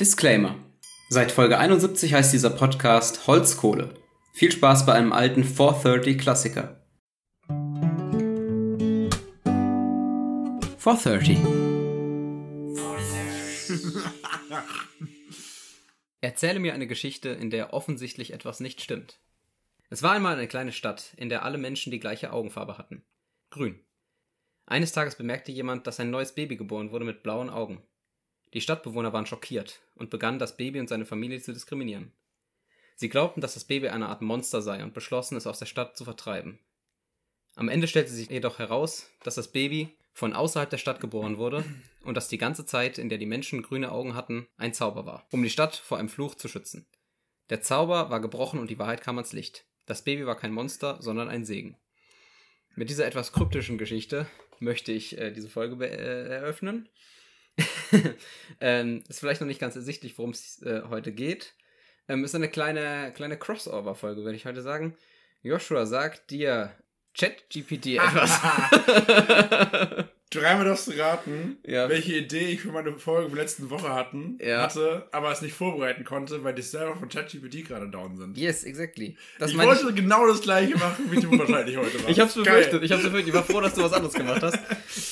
Disclaimer. Seit Folge 71 heißt dieser Podcast Holzkohle. Viel Spaß bei einem alten 430 Klassiker. 430. Erzähle mir eine Geschichte, in der offensichtlich etwas nicht stimmt. Es war einmal eine kleine Stadt, in der alle Menschen die gleiche Augenfarbe hatten. Grün. Eines Tages bemerkte jemand, dass ein neues Baby geboren wurde mit blauen Augen. Die Stadtbewohner waren schockiert und begannen, das Baby und seine Familie zu diskriminieren. Sie glaubten, dass das Baby eine Art Monster sei und beschlossen, es aus der Stadt zu vertreiben. Am Ende stellte sich jedoch heraus, dass das Baby von außerhalb der Stadt geboren wurde und dass die ganze Zeit, in der die Menschen grüne Augen hatten, ein Zauber war, um die Stadt vor einem Fluch zu schützen. Der Zauber war gebrochen und die Wahrheit kam ans Licht. Das Baby war kein Monster, sondern ein Segen. Mit dieser etwas kryptischen Geschichte möchte ich äh, diese Folge äh, eröffnen. ähm, ist vielleicht noch nicht ganz ersichtlich, worum es äh, heute geht. Ähm, ist eine kleine, kleine Crossover-Folge, würde ich heute sagen. Joshua sagt dir ChatGPT etwas. Dreimal darfst du raten, Ja. welche Idee ich für meine Folge von letzten Woche hatten, Ja. hatte, aber es nicht vorbereiten konnte, weil die Server von ChatGPT gerade down sind. yes, exactly. Das ich wollte genau das gleiche machen, wie du wahrscheinlich heute machst. Ich hab's Geil. befürchtet, ich hab's befürchtet. Ich war froh, dass du was anderes gemacht hast.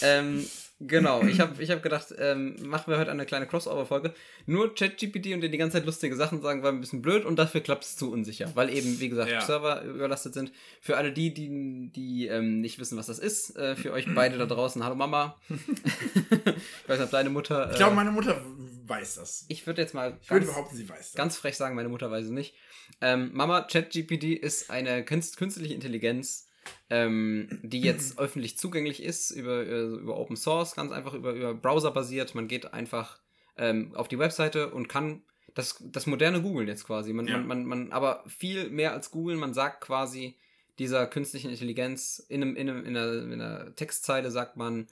Ähm, genau, ich hab, ich hab gedacht, ähm, machen wir heute eine kleine Crossover-Folge. Nur ChatGPT und dir die ganze Zeit lustige Sachen sagen, war ein bisschen blöd und dafür klappt es zu unsicher. Weil eben, wie gesagt, Ja. Server überlastet sind. Für alle die, die, die ähm, nicht wissen, was das ist, äh, für euch beide da draußen, hallo Mama. ich weiß nicht, ob deine Mutter. Äh, Ich glaube, meine Mutter weiß das. ich würde jetzt mal Ich würde ganz- behaupten, sie weiß das. ganz frech sagen, meine Mutter weiß es nicht. Ähm, Mama, ChatGPT ist eine künst künstliche Intelligenz, ähm, die jetzt öffentlich zugänglich ist über, äh, über Open Source, ganz einfach über, über Browser basiert. Man geht einfach ähm, auf die Webseite und kann das, das moderne Googeln jetzt quasi. Man, Ja. man, man, man, aber viel mehr als Googeln, man sagt quasi dieser künstlichen Intelligenz in, einem, in, einem, in, einer, in einer Textzeile sagt man,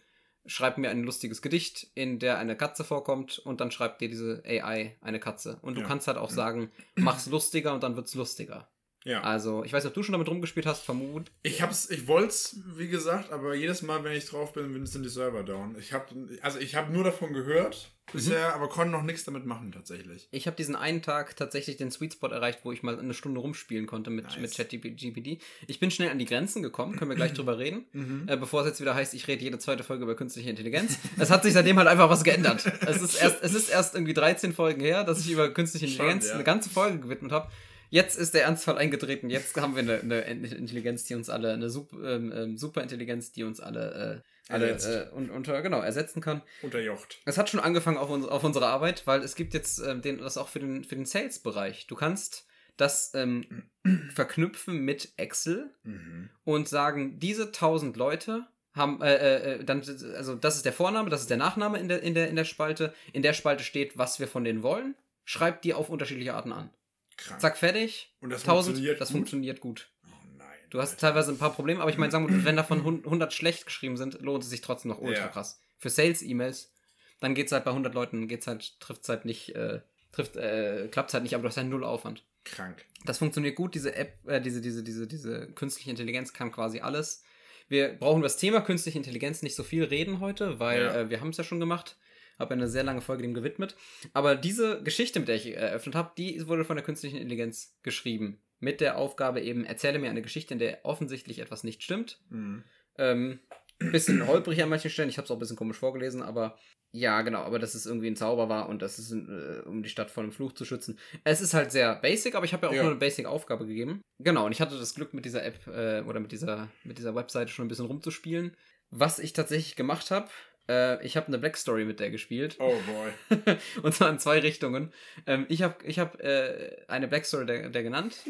schreib mir ein lustiges Gedicht, in der eine Katze vorkommt und dann schreibt dir diese AI eine Katze. Und du Ja. kannst halt auch sagen, mach's lustiger und dann wird's lustiger. Ja. Also, ich weiß nicht, ob du schon damit rumgespielt hast, vermut. Ich hab's, ich wollt's, wie gesagt, aber jedes Mal, wenn ich drauf bin, sind die Server down. Ich hab, also ich habe nur davon gehört bisher, aber konnte noch nichts damit machen tatsächlich. Ich habe diesen einen Tag tatsächlich den Sweet Spot erreicht, wo ich mal eine Stunde rumspielen konnte mit, Nice. mit ChatGPT. Ich bin schnell an die Grenzen gekommen, können wir gleich drüber reden. Äh, bevor es jetzt wieder heißt, ich rede jede zweite Folge über künstliche Intelligenz. Es hat sich seitdem halt einfach was geändert. Es ist erst, es ist erst irgendwie 13 Folgen her, dass ich über künstliche Schon, Intelligenz ja. eine ganze Folge gewidmet habe. Jetzt ist der Ernstfall eingetreten. Jetzt haben wir eine, eine Intelligenz, die uns alle, eine Sup, ähm, ähm, Superintelligenz, die uns alle, äh, alle äh, und, unter, genau, ersetzen kann. Unterjocht. Es hat schon angefangen auf, uns, auf unsere Arbeit, weil es gibt jetzt ähm, den, das auch für den, für den Sales-Bereich. Du kannst das ähm, verknüpfen mit Excel Mhm. und sagen, diese 1000 Leute haben, äh, äh, dann, also das ist der Vorname, das ist der Nachname in der, in der, in der Spalte. In der Spalte steht, was wir von denen wollen. Schreibt die auf unterschiedliche Arten an. Krank. Zack, fertig. Und das 1000, funktioniert das gut? funktioniert gut. Oh nein. Du hast teilweise ein paar Probleme, aber ich meine, sagen wir, wenn davon 100 schlecht geschrieben sind, lohnt es sich trotzdem noch ultra Ja. krass. Für Sales-E-Mails, dann geht's halt bei 100 Leuten, geht's halt, trifft's halt nicht, äh, trifft, äh, klappt's halt nicht, aber du hast halt null Aufwand. Krank. Das funktioniert gut, diese App, äh, diese, diese, diese, diese künstliche Intelligenz kann quasi alles. Wir brauchen über das Thema künstliche Intelligenz nicht so viel reden heute, weil Ja. äh, wir haben es ja schon gemacht. Habe eine sehr lange Folge dem gewidmet. Aber diese Geschichte, mit der ich eröffnet habe, die wurde von der künstlichen Intelligenz geschrieben. Mit der Aufgabe eben, erzähle mir eine Geschichte, in der offensichtlich etwas nicht stimmt. Mhm. Ähm, ein bisschen holprig an manchen Stellen. Ich habe es auch ein bisschen komisch vorgelesen, aber ja, genau. Aber dass es irgendwie ein Zauber war und das ist, äh, um die Stadt vor einem Fluch zu schützen. Es ist halt sehr basic, aber ich habe ja auch Ja. nur eine Basic-Aufgabe gegeben. Genau, und ich hatte das Glück, mit dieser App äh, oder mit dieser, mit dieser Webseite schon ein bisschen rumzuspielen. Was ich tatsächlich gemacht habe, äh, ich habe eine Black Story mit der gespielt. Oh boy. und zwar in zwei Richtungen. Ähm, ich habe ich hab, äh, eine Black Story der, der genannt.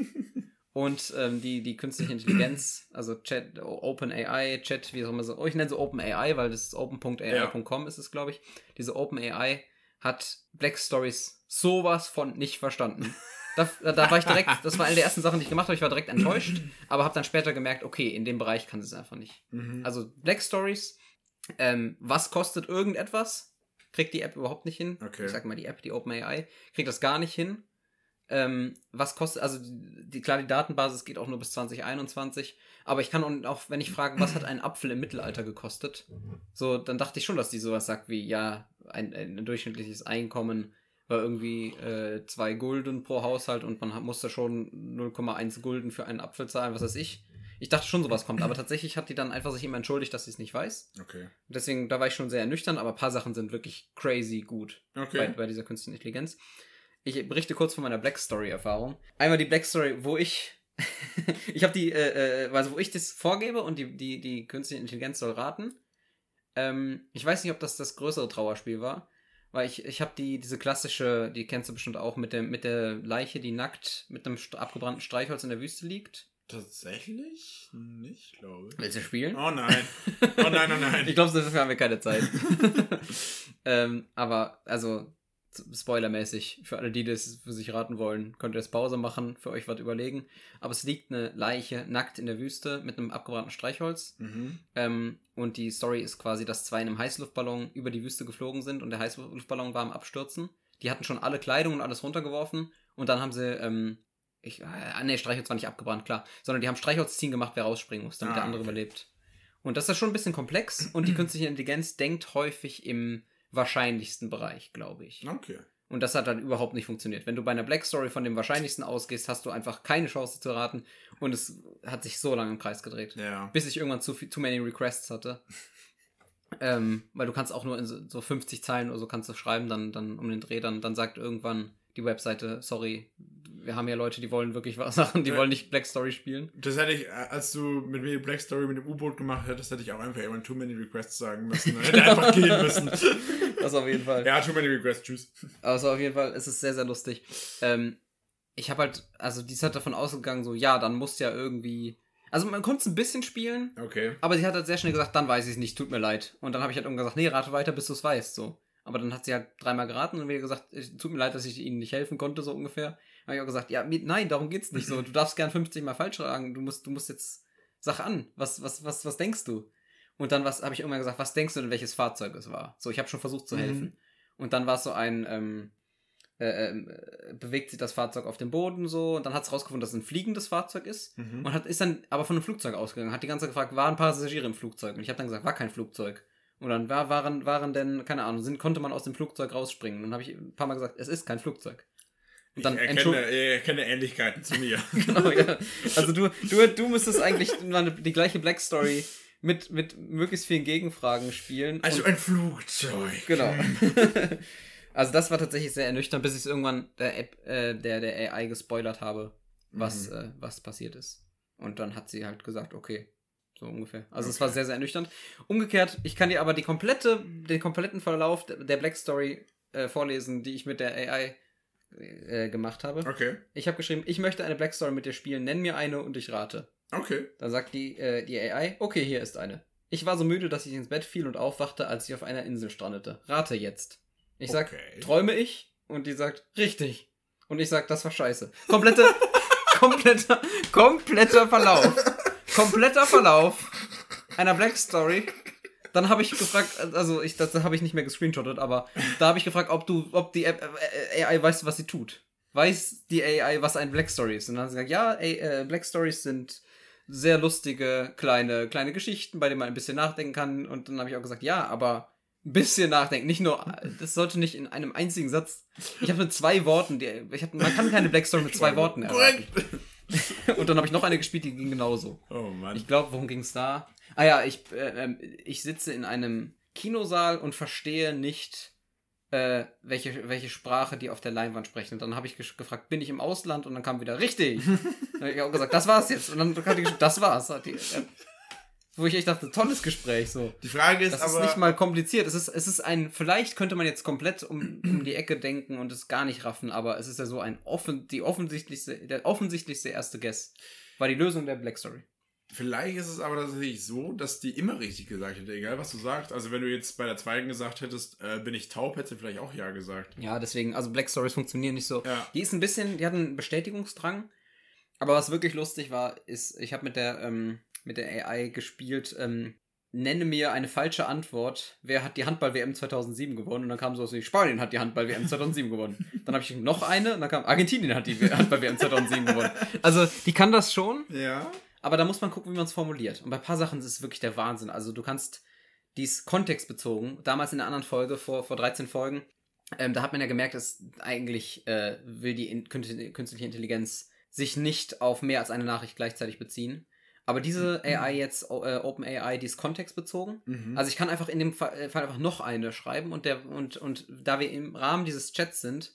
Und ähm, die, die künstliche Intelligenz, also Chat, OpenAI, Chat, wie auch immer so, oh, ich nenne sie OpenAI, weil das ist open.ai.com ist es, glaube ich. Diese OpenAI hat Black Stories sowas von nicht verstanden. Da, da, da war ich direkt, das war eine der ersten Sachen, die ich gemacht habe, ich war direkt enttäuscht, aber habe dann später gemerkt, okay, in dem Bereich kann sie es einfach nicht. Mhm. Also Black Stories, ähm, was kostet irgendetwas? Kriegt die App überhaupt nicht hin. Okay. Ich sag mal, die App, die OpenAI, kriegt das gar nicht hin. Ähm, was kostet, also die, klar, die Datenbasis geht auch nur bis 2021, aber ich kann auch, auch, wenn ich frage, was hat ein Apfel im Mittelalter gekostet, so, dann dachte ich schon, dass die sowas sagt wie, ja, ein, ein durchschnittliches Einkommen war irgendwie äh, zwei Gulden pro Haushalt und man musste schon 0,1 Gulden für einen Apfel zahlen, was weiß ich. Ich dachte schon, sowas kommt, aber tatsächlich hat die dann einfach sich immer entschuldigt, dass sie es nicht weiß. Okay. Deswegen, da war ich schon sehr ernüchtert, aber ein paar Sachen sind wirklich crazy gut Okay. bei, bei dieser künstlichen Intelligenz. Ich berichte kurz von meiner Black Story-Erfahrung. Einmal die Black Story, wo ich. ich habe die, äh, äh, also wo ich das vorgebe und die, die, die künstliche Intelligenz soll raten. Ähm, ich weiß nicht, ob das das größere Trauerspiel war, weil ich, ich habe die, diese klassische, die kennst du bestimmt auch, mit, dem, mit der Leiche, die nackt mit einem abgebrannten Streichholz in der Wüste liegt. Tatsächlich nicht, glaube ich. Willst du spielen? Oh nein. Oh nein, oh nein. Ich glaube, dafür haben wir keine Zeit. ähm, aber, also, spoilermäßig, für alle, die das für sich raten wollen, könnt ihr jetzt Pause machen, für euch was überlegen. Aber es liegt eine Leiche nackt in der Wüste mit einem abgebrannten Streichholz. mhm. Ähm, und die Story ist quasi, dass zwei in einem Heißluftballon über die Wüste geflogen sind und der Heißluftballon war am Abstürzen. Die hatten schon alle Kleidung und alles runtergeworfen und dann haben sie, ähm, ich, äh, nee, Streichholz war nicht abgebrannt, klar, sondern die haben Streichholzziehen gemacht, wer rausspringen muss, damit Ah, der andere okay. überlebt. Und das ist schon ein bisschen komplex und die künstliche Intelligenz denkt häufig im wahrscheinlichsten Bereich, glaube ich. Okay. Und das hat dann überhaupt nicht funktioniert. Wenn du bei einer Black Story von dem wahrscheinlichsten ausgehst, hast du einfach keine Chance zu raten und es hat sich so lange im Kreis gedreht Ja. bis ich irgendwann zu viel, too many requests hatte. ähm, weil du kannst auch nur in so, so 50 Zeilen oder so kannst du schreiben, dann, dann um den Dreh, dann, dann sagt irgendwann die Webseite, sorry, wir haben ja Leute, die wollen wirklich was Sachen, die Ja. wollen nicht Black Story spielen. Das hätte ich, äh, als du mit mir die Black Story mit dem U-Boot gemacht hättest, hätte ich auch einfach immer Too Many Requests sagen müssen. ne? Hätte einfach gehen müssen. Das auf jeden Fall. Ja, Too Many Requests, tschüss. Also auf jeden Fall, es ist sehr, sehr lustig. Ähm, ich habe halt, also die ist halt davon ausgegangen, so, ja, dann muss ja irgendwie. Also man konnte es ein bisschen spielen, Okay. Aber sie hat halt sehr schnell gesagt, dann weiß ich es nicht, tut mir leid. Und dann habe ich halt irgendwann gesagt, nee, rate weiter, bis du es weißt, so. Aber dann hat sie halt dreimal geraten und wieder gesagt, es tut mir leid, dass ich ihnen nicht helfen konnte, so ungefähr. Habe ich auch gesagt, ja, nein, darum geht's nicht so. Du darfst gern 50 mal falsch sagen. Du musst, du musst jetzt, sag an. Was, was, was, was denkst du? Und dann was habe ich irgendwann gesagt, was denkst du denn, welches Fahrzeug es war? So, ich habe schon versucht zu Mhm. helfen. Und dann war es so ein, ähm, äh, äh, bewegt sich das Fahrzeug auf dem Boden so und dann hat es rausgefunden, dass es ein fliegendes Fahrzeug ist. Mhm. Und hat, ist dann aber von einem Flugzeug ausgegangen, hat die ganze Zeit gefragt, waren Passagiere im Flugzeug? Und ich habe dann gesagt, war kein Flugzeug. Und dann war, waren, waren denn, keine Ahnung, sind, konnte man aus dem Flugzeug rausspringen. Und dann habe ich ein paar Mal gesagt, es ist kein Flugzeug. Und dann ich erkenne, erkenne Ähnlichkeiten zu mir. genau, ja. Also du, du, du müsstest eigentlich die gleiche Black Story mit, mit möglichst vielen Gegenfragen spielen. Also ein Flugzeug. Genau. also das war tatsächlich sehr ernüchternd, bis ich es irgendwann der App, äh, der, der AI gespoilert habe, was, Mhm. äh, was passiert ist. Und dann hat sie halt gesagt, okay, so ungefähr. Also es Okay. war sehr, sehr ernüchternd. Umgekehrt, ich kann dir aber die komplette, den kompletten Verlauf der der Black Story äh, vorlesen, die ich mit der AI äh, gemacht habe. Okay. Ich habe geschrieben, ich möchte eine Black Story mit dir spielen, nenn mir eine und ich rate. Okay. Dann sagt die, äh, die AI, okay, hier ist eine. Ich war so müde, dass ich ins Bett fiel und aufwachte, als ich auf einer Insel strandete. Rate jetzt. Ich sag, Okay. träume ich? Und die sagt, richtig. Und ich sag, das war scheiße. Komplette, kompletter, kompletter Verlauf. Kompletter Verlauf einer Black Story. Dann habe ich gefragt, also ich, das habe ich nicht mehr gescreenshottet, aber da habe ich gefragt, ob du, ob die App, äh, AI weiß, was sie tut. Weiß die AI, was ein Black Story ist? Und dann hat sie gesagt, ja, ey, äh, Black Stories sind sehr lustige kleine kleine Geschichten, bei denen man ein bisschen nachdenken kann. Und dann habe ich auch gesagt, ja, aber ein bisschen nachdenken, nicht nur, das sollte nicht in einem einzigen Satz. Ich habe mit zwei Worten, die, ich hab, man kann keine Black Story mit zwei Worten erraten. Und dann habe ich noch eine gespielt, die ging genauso. Oh Mann. Ich glaube, worum ging es da? Ah ja, ich, äh, ähm, ich sitze in einem Kinosaal und verstehe nicht, äh, welche, welche Sprache die auf der Leinwand sprechen. Und dann habe ich gefragt, bin ich im Ausland? Und dann kam wieder, richtig. dann habe ich auch gesagt, das war's jetzt. Und dann hat die gesagt, das war's. Hat die, äh, wo ich echt dachte, tolles Gespräch so. Die Frage ist Das aber. ist nicht mal kompliziert. Es ist, es ist ein, vielleicht könnte man jetzt komplett um, um die Ecke denken und es gar nicht raffen, aber es ist ja so ein offen, die offensichtlichste, der offensichtlichste erste Guess war die Lösung der Black Story. Vielleicht ist es aber tatsächlich so, dass die immer richtig gesagt hätte, egal was du sagst. Also wenn du jetzt bei der zweiten gesagt hättest, äh, bin ich taub, hättest du vielleicht auch ja gesagt. Ja, deswegen, also Black Stories funktionieren nicht so. Ja. Die ist ein bisschen, die hat einen Bestätigungsdrang. Aber was wirklich lustig war, ist, ich habe mit der, ähm, mit der AI gespielt, ähm, nenne mir eine falsche Antwort. Wer hat die Handball-WM 2007 gewonnen? Und dann kam so aus wie Spanien hat die Handball-WM 2007 gewonnen. Dann habe ich noch eine und dann kam Argentinien hat die Handball-WM 2007 gewonnen. Also, die kann das schon. Ja. Aber da muss man gucken, wie man es formuliert. Und bei ein paar Sachen ist es wirklich der Wahnsinn. Also du kannst dies kontextbezogen, damals in einer anderen Folge, vor, vor 13 Folgen, Ähm, da hat man ja gemerkt, dass eigentlich äh, will die in künstliche Intelligenz sich nicht auf mehr als eine Nachricht gleichzeitig beziehen. Aber diese mhm. AI jetzt, äh, OpenAI, die ist kontextbezogen. Mhm. Also ich kann einfach in dem Fall, äh, Fall, einfach noch eine schreiben und, der, und, und da wir im Rahmen dieses Chats sind,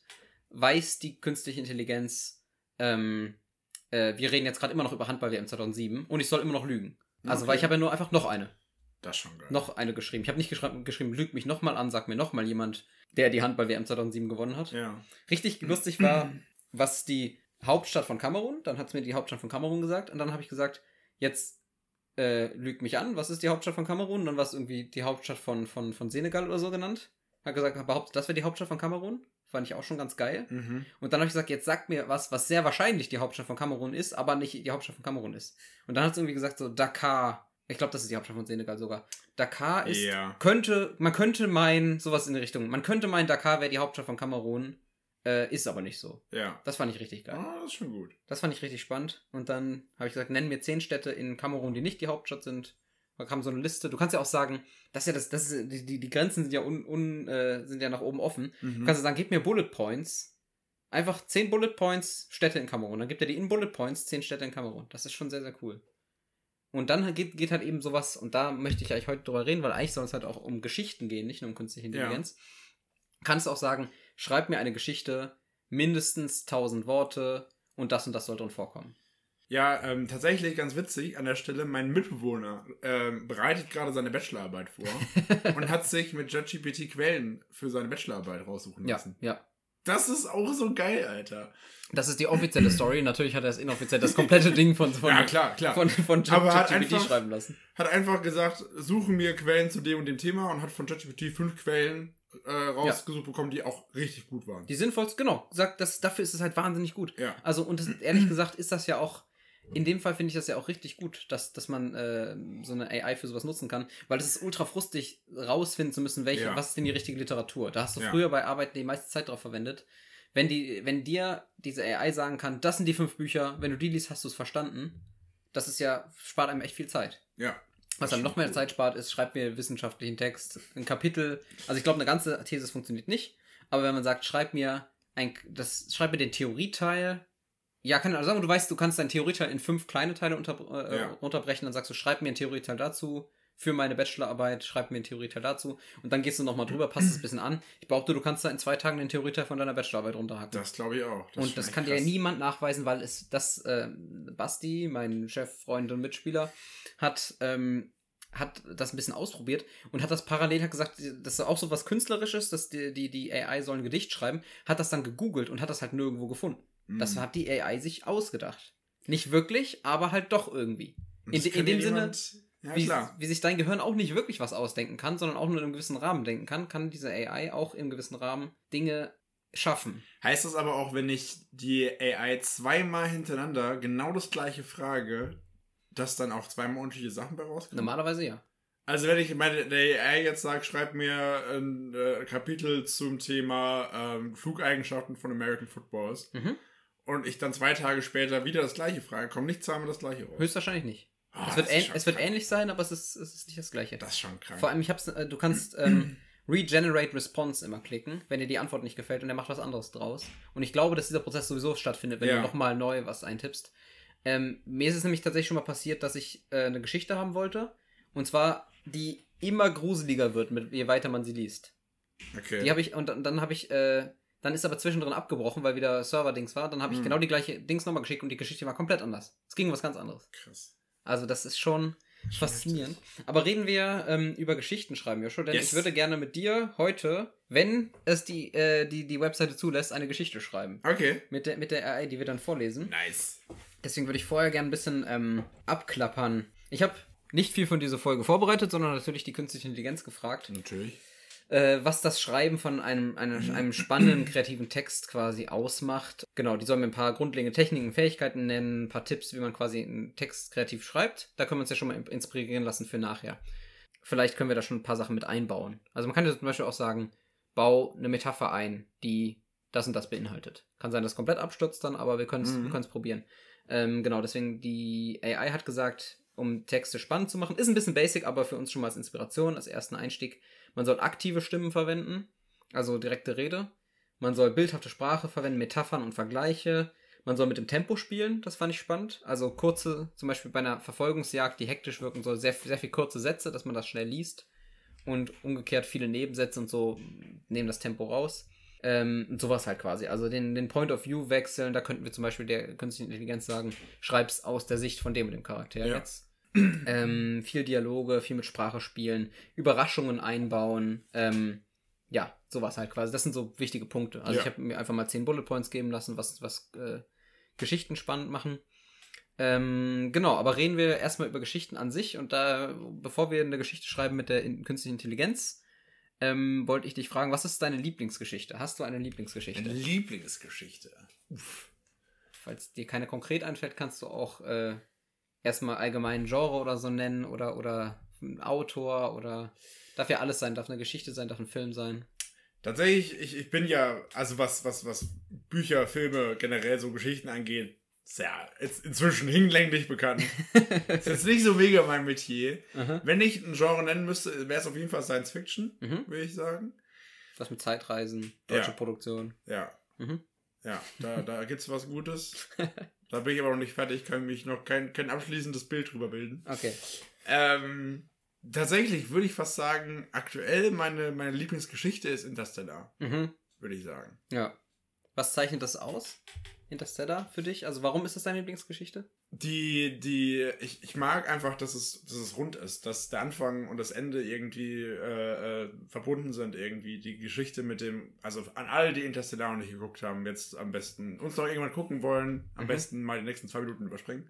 weiß die künstliche Intelligenz, ähm, äh, wir reden jetzt gerade immer noch über Handball-WM 2007 und ich soll immer noch lügen. Also, okay. weil ich habe ja nur einfach noch eine. Das schon geil. Noch eine geschrieben. Ich habe nicht geschrieben, geschrieben, lügt mich nochmal an, sagt mir nochmal jemand, der die Handball-WM 2007 gewonnen hat. Ja. Richtig lustig war, was die Hauptstadt von Kamerun, dann hat es mir die Hauptstadt von Kamerun gesagt und dann habe ich gesagt, jetzt äh, lügt mich an, was ist die Hauptstadt von Kamerun? Und dann war es irgendwie die Hauptstadt von, von, von Senegal oder so genannt. Hat gesagt, behauptet, das wäre die Hauptstadt von Kamerun. Fand ich auch schon ganz geil. Mhm. Und dann habe ich gesagt, jetzt sagt mir was, was sehr wahrscheinlich die Hauptstadt von Kamerun ist, aber nicht die Hauptstadt von Kamerun ist. Und dann hat es irgendwie gesagt, so Dakar. Ich glaube, das ist die Hauptstadt von Senegal sogar. Dakar ist, ja. könnte, man könnte meinen, sowas in die Richtung, man könnte meinen, Dakar wäre die Hauptstadt von Kamerun. Äh, ist aber nicht so. Ja. Das fand ich richtig geil. Ah, das ist schon gut. Das fand ich richtig spannend. Und dann habe ich gesagt, nenn mir zehn Städte in Kamerun, die nicht die Hauptstadt sind. Da kam so eine Liste. Du kannst ja auch sagen, das ja das, das ist, die, die Grenzen sind ja un, un äh, sind ja nach oben offen. Mhm. Du kannst ja sagen, gib mir Bullet Points. Einfach zehn Bullet Points Städte in Kamerun. Dann gibt er die in Bullet Points zehn Städte in Kamerun. Das ist schon sehr, sehr cool. Und dann geht, geht halt eben sowas, und da möchte ich eigentlich heute drüber reden, weil eigentlich soll es halt auch um Geschichten gehen, nicht nur um künstliche Intelligenz. Ja. Kannst auch sagen, schreib mir eine Geschichte, mindestens 1000 Worte und das und das soll drin vorkommen. Ja, ähm, tatsächlich ganz witzig an der Stelle, mein Mitbewohner ähm, bereitet gerade seine Bachelorarbeit vor und hat sich mit JetGPT Quellen für seine Bachelorarbeit raussuchen lassen. Ja, ja. Das ist auch so geil, Alter. Das ist die offizielle Story. Natürlich hat er es inoffiziell das komplette Ding von, von, ja, klar, klar. von, von JetGPT schreiben lassen. Hat einfach gesagt, suche mir Quellen zu dem und dem Thema und hat von JetGPT fünf Quellen äh, rausgesucht ja. bekommen, die auch richtig gut waren. Die sinnvollsten, genau. Sagt, das, dafür ist es halt wahnsinnig gut. Ja. Also, und das, ehrlich gesagt ist das ja auch, in dem Fall finde ich das ja auch richtig gut, dass, dass man äh, so eine AI für sowas nutzen kann, weil es ist ultra frustig, rausfinden zu müssen, welche, ja. was ist denn die richtige Literatur. Da hast du ja. früher bei Arbeiten die meiste Zeit drauf verwendet. Wenn, die, wenn dir diese AI sagen kann, das sind die fünf Bücher, wenn du die liest, hast du es verstanden. Das ist ja, spart einem echt viel Zeit. Ja. Was dann noch mehr Zeit spart, ist, schreib mir wissenschaftlichen Text, ein Kapitel. Also ich glaube, eine ganze These funktioniert nicht. Aber wenn man sagt, schreib mir ein, das, schreib mir den Theorieteil. Ja, kann also sagen, du weißt, du kannst deinen Theorieteil in fünf kleine Teile unter, äh, ja. runterbrechen, dann sagst du, schreib mir einen Theorieteil dazu für meine Bachelorarbeit, schreib mir einen Theorieteil dazu und dann gehst du nochmal drüber, passt es ein bisschen an. Ich behaupte, du kannst da in zwei Tagen den Theorieteil von deiner Bachelorarbeit runterhacken. Das glaube ich auch. Das und das kann krass. dir niemand nachweisen, weil es das äh, Basti, mein Chef, Freund und Mitspieler, hat ähm, hat das ein bisschen ausprobiert und hat das parallel hat gesagt, das ist auch so was Künstlerisches, dass die, die, die AI soll ein Gedicht schreiben, hat das dann gegoogelt und hat das halt nirgendwo gefunden. Mhm. Das hat die AI sich ausgedacht. Nicht wirklich, aber halt doch irgendwie. In, in, dem Sinne, ja, wie, wie, sich dein Gehirn auch nicht wirklich was ausdenken kann, sondern auch nur in einem gewissen Rahmen denken kann, kann diese AI auch im gewissen Rahmen Dinge schaffen. Heißt das aber auch, wenn ich die AI zweimal hintereinander genau das gleiche frage, dass dann auch zweimal unterschiedliche Sachen bei rauskommen? Normalerweise ja. Also wenn ich meine, der AI jetzt sagt, schreib mir ein äh, Kapitel zum Thema ähm, Flugeigenschaften von American Footballs mhm. und ich dann zwei Tage später wieder das gleiche frage, kommt nicht zweimal das gleiche raus. Höchstwahrscheinlich nicht. Oh, es wird, es wird ähnlich sein, aber es ist, es ist nicht das gleiche. Das ist schon krank. Vor allem, ich hab's, äh, du kannst ähm, Regenerate Response immer klicken, wenn dir die Antwort nicht gefällt und er macht was anderes draus. Und ich glaube, dass dieser Prozess sowieso stattfindet, wenn ja. du nochmal neu was eintippst. Ähm, mir ist es nämlich tatsächlich schon mal passiert, dass ich äh, eine Geschichte haben wollte. Und zwar, die immer gruseliger wird, mit, je weiter man sie liest. Okay. Die habe ich, und dann, dann habe ich, äh, dann ist aber zwischendrin abgebrochen, weil wieder Server-Dings war. Dann habe ich hm. genau die gleiche Dings nochmal geschickt und die Geschichte war komplett anders. Es ging um was ganz anderes. Krass. Also das ist schon faszinierend. Aber reden wir ähm, über Geschichten schreiben, Joshua, denn yes. ich würde gerne mit dir heute, wenn es die, äh, die, die Webseite zulässt, eine Geschichte schreiben. Okay. Mit der, mit der AI, die wir dann vorlesen. Nice. Deswegen würde ich vorher gerne ein bisschen ähm, abklappern. Ich habe nicht viel von dieser Folge vorbereitet, sondern natürlich die künstliche Intelligenz gefragt. Natürlich. Äh, was das Schreiben von einem, einem, einem spannenden, kreativen Text quasi ausmacht. Genau, die sollen mir ein paar grundlegende Techniken, Fähigkeiten nennen, ein paar Tipps, wie man quasi einen Text kreativ schreibt. Da können wir uns ja schon mal inspirieren lassen für nachher. Vielleicht können wir da schon ein paar Sachen mit einbauen. Also man kann ja zum Beispiel auch sagen, bau eine Metapher ein, die das und das beinhaltet. Kann sein, dass es komplett abstürzt dann, aber wir können es mhm. probieren. Ähm, genau, deswegen die AI hat gesagt, um Texte spannend zu machen, ist ein bisschen basic, aber für uns schon mal als Inspiration, als ersten Einstieg, man soll aktive Stimmen verwenden. also direkte Rede. Man soll bildhafte Sprache verwenden, Metaphern und Vergleiche. Man soll mit dem Tempo spielen, das fand ich spannend. Also kurze, zum Beispiel bei einer Verfolgungsjagd, die hektisch wirken soll, sehr, sehr viel kurze Sätze, dass man das schnell liest. Und umgekehrt viele Nebensätze und so nehmen das Tempo raus. Ähm, sowas halt quasi. Also den, den Point of View wechseln, da könnten wir zum Beispiel der künstlichen Intelligenz sagen, schreib's aus der Sicht von dem und dem Charakter Ja. jetzt. Ähm, viel Dialoge, viel mit Sprache spielen, Überraschungen einbauen, ähm, ja, sowas halt quasi. Das sind so wichtige Punkte. Also Ja. ich habe mir einfach mal 10 Bullet Points geben lassen, was, was äh, Geschichten spannend machen. Ähm, genau, aber reden wir erstmal über Geschichten an sich und da, bevor wir eine Geschichte schreiben mit der in künstlichen Intelligenz, ähm, wollte ich dich fragen, was ist deine Lieblingsgeschichte? Hast du eine Lieblingsgeschichte? Eine Lieblingsgeschichte. Falls dir keine konkret einfällt, kannst du auch äh, erstmal allgemein Genre oder so nennen oder, oder ein Autor oder darf ja alles sein, darf eine Geschichte sein, darf ein Film sein. Tatsächlich, ich, ich bin ja, also was, was, was Bücher, Filme, generell so Geschichten angeht, ist ja jetzt inzwischen hinlänglich bekannt. ist jetzt nicht so mega mein Metier. Aha. Wenn ich ein Genre nennen müsste, wäre es auf jeden Fall Science Fiction, Mhm. würde ich sagen. Was mit Zeitreisen, deutsche Ja. Produktion. Ja, Mhm. ja, da, da gibt's was Gutes. Da bin ich aber noch nicht fertig, kann mich noch kein, kein abschließendes Bild drüber bilden. Okay. Ähm, tatsächlich würde ich fast sagen, aktuell meine, meine Lieblingsgeschichte ist Interstellar, Mhm. würde ich sagen. Ja. Was zeichnet das aus? Interstellar für dich? Also warum ist das deine Lieblingsgeschichte? Die, die, ich, ich mag einfach, dass es, dass es rund ist, dass der Anfang und das Ende irgendwie äh, äh, verbunden sind, irgendwie. Die Geschichte mit dem, also an alle, die Interstellar noch nicht geguckt haben, jetzt am besten uns noch irgendwann gucken wollen, am Mhm. besten mal die nächsten zwei Minuten überspringen.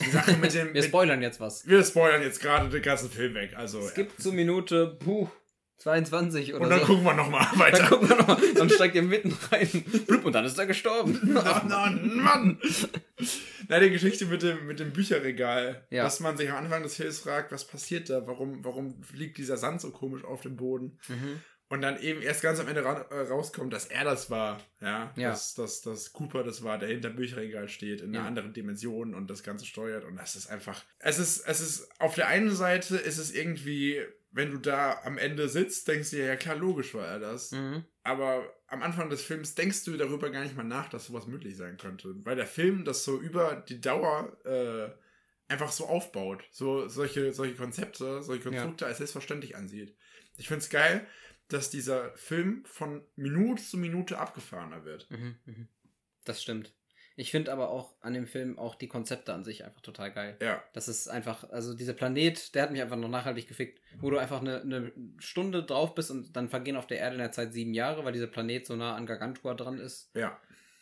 Die Sache mit dem. Wir mit, spoilern jetzt was. wir spoilern jetzt gerade den ganzen Film weg. Also, Es gibt zur Minute puh, 22 oder und dann so. gucken wir nochmal Dann weiter. gucken wir nochmal, dann steigt ihr mitten rein. Blub, und dann ist er gestorben. Ach, Mann, Mann! Na, die Geschichte mit dem, mit dem Bücherregal, Ja. dass man sich am Anfang des Films fragt, was passiert da? Warum, warum liegt dieser Sand so komisch auf dem Boden? Mhm. Und dann eben erst ganz am Ende ra äh, rauskommt, dass er das war. Ja, Ja. Dass, dass, dass Cooper das war, der hinter dem Bücherregal steht, in einer Ja. anderen Dimension und das Ganze steuert. Und das ist einfach. Es ist, es ist, auf der einen Seite ist es irgendwie, wenn du da am Ende sitzt, denkst du dir, ja klar, logisch war er das. Mhm. Aber am Anfang des Films denkst du darüber gar nicht mal nach, dass sowas möglich sein könnte. Weil der Film das so über die Dauer äh, einfach so aufbaut. So solche, solche Konzepte, solche Konstrukte als selbstverständlich ansieht. Ich finde es geil, dass dieser Film von Minute zu Minute abgefahrener wird. Mhm. Mhm. Das stimmt. Ich finde aber auch an dem Film auch die Konzepte an sich einfach total geil. Ja, Das ist einfach, also dieser Planet, der hat mich einfach noch nachhaltig gefickt, wo du einfach eine, eine Stunde drauf bist und dann vergehen auf der Erde in der Zeit sieben Jahre, weil dieser Planet so nah an Gargantua dran ist. ja,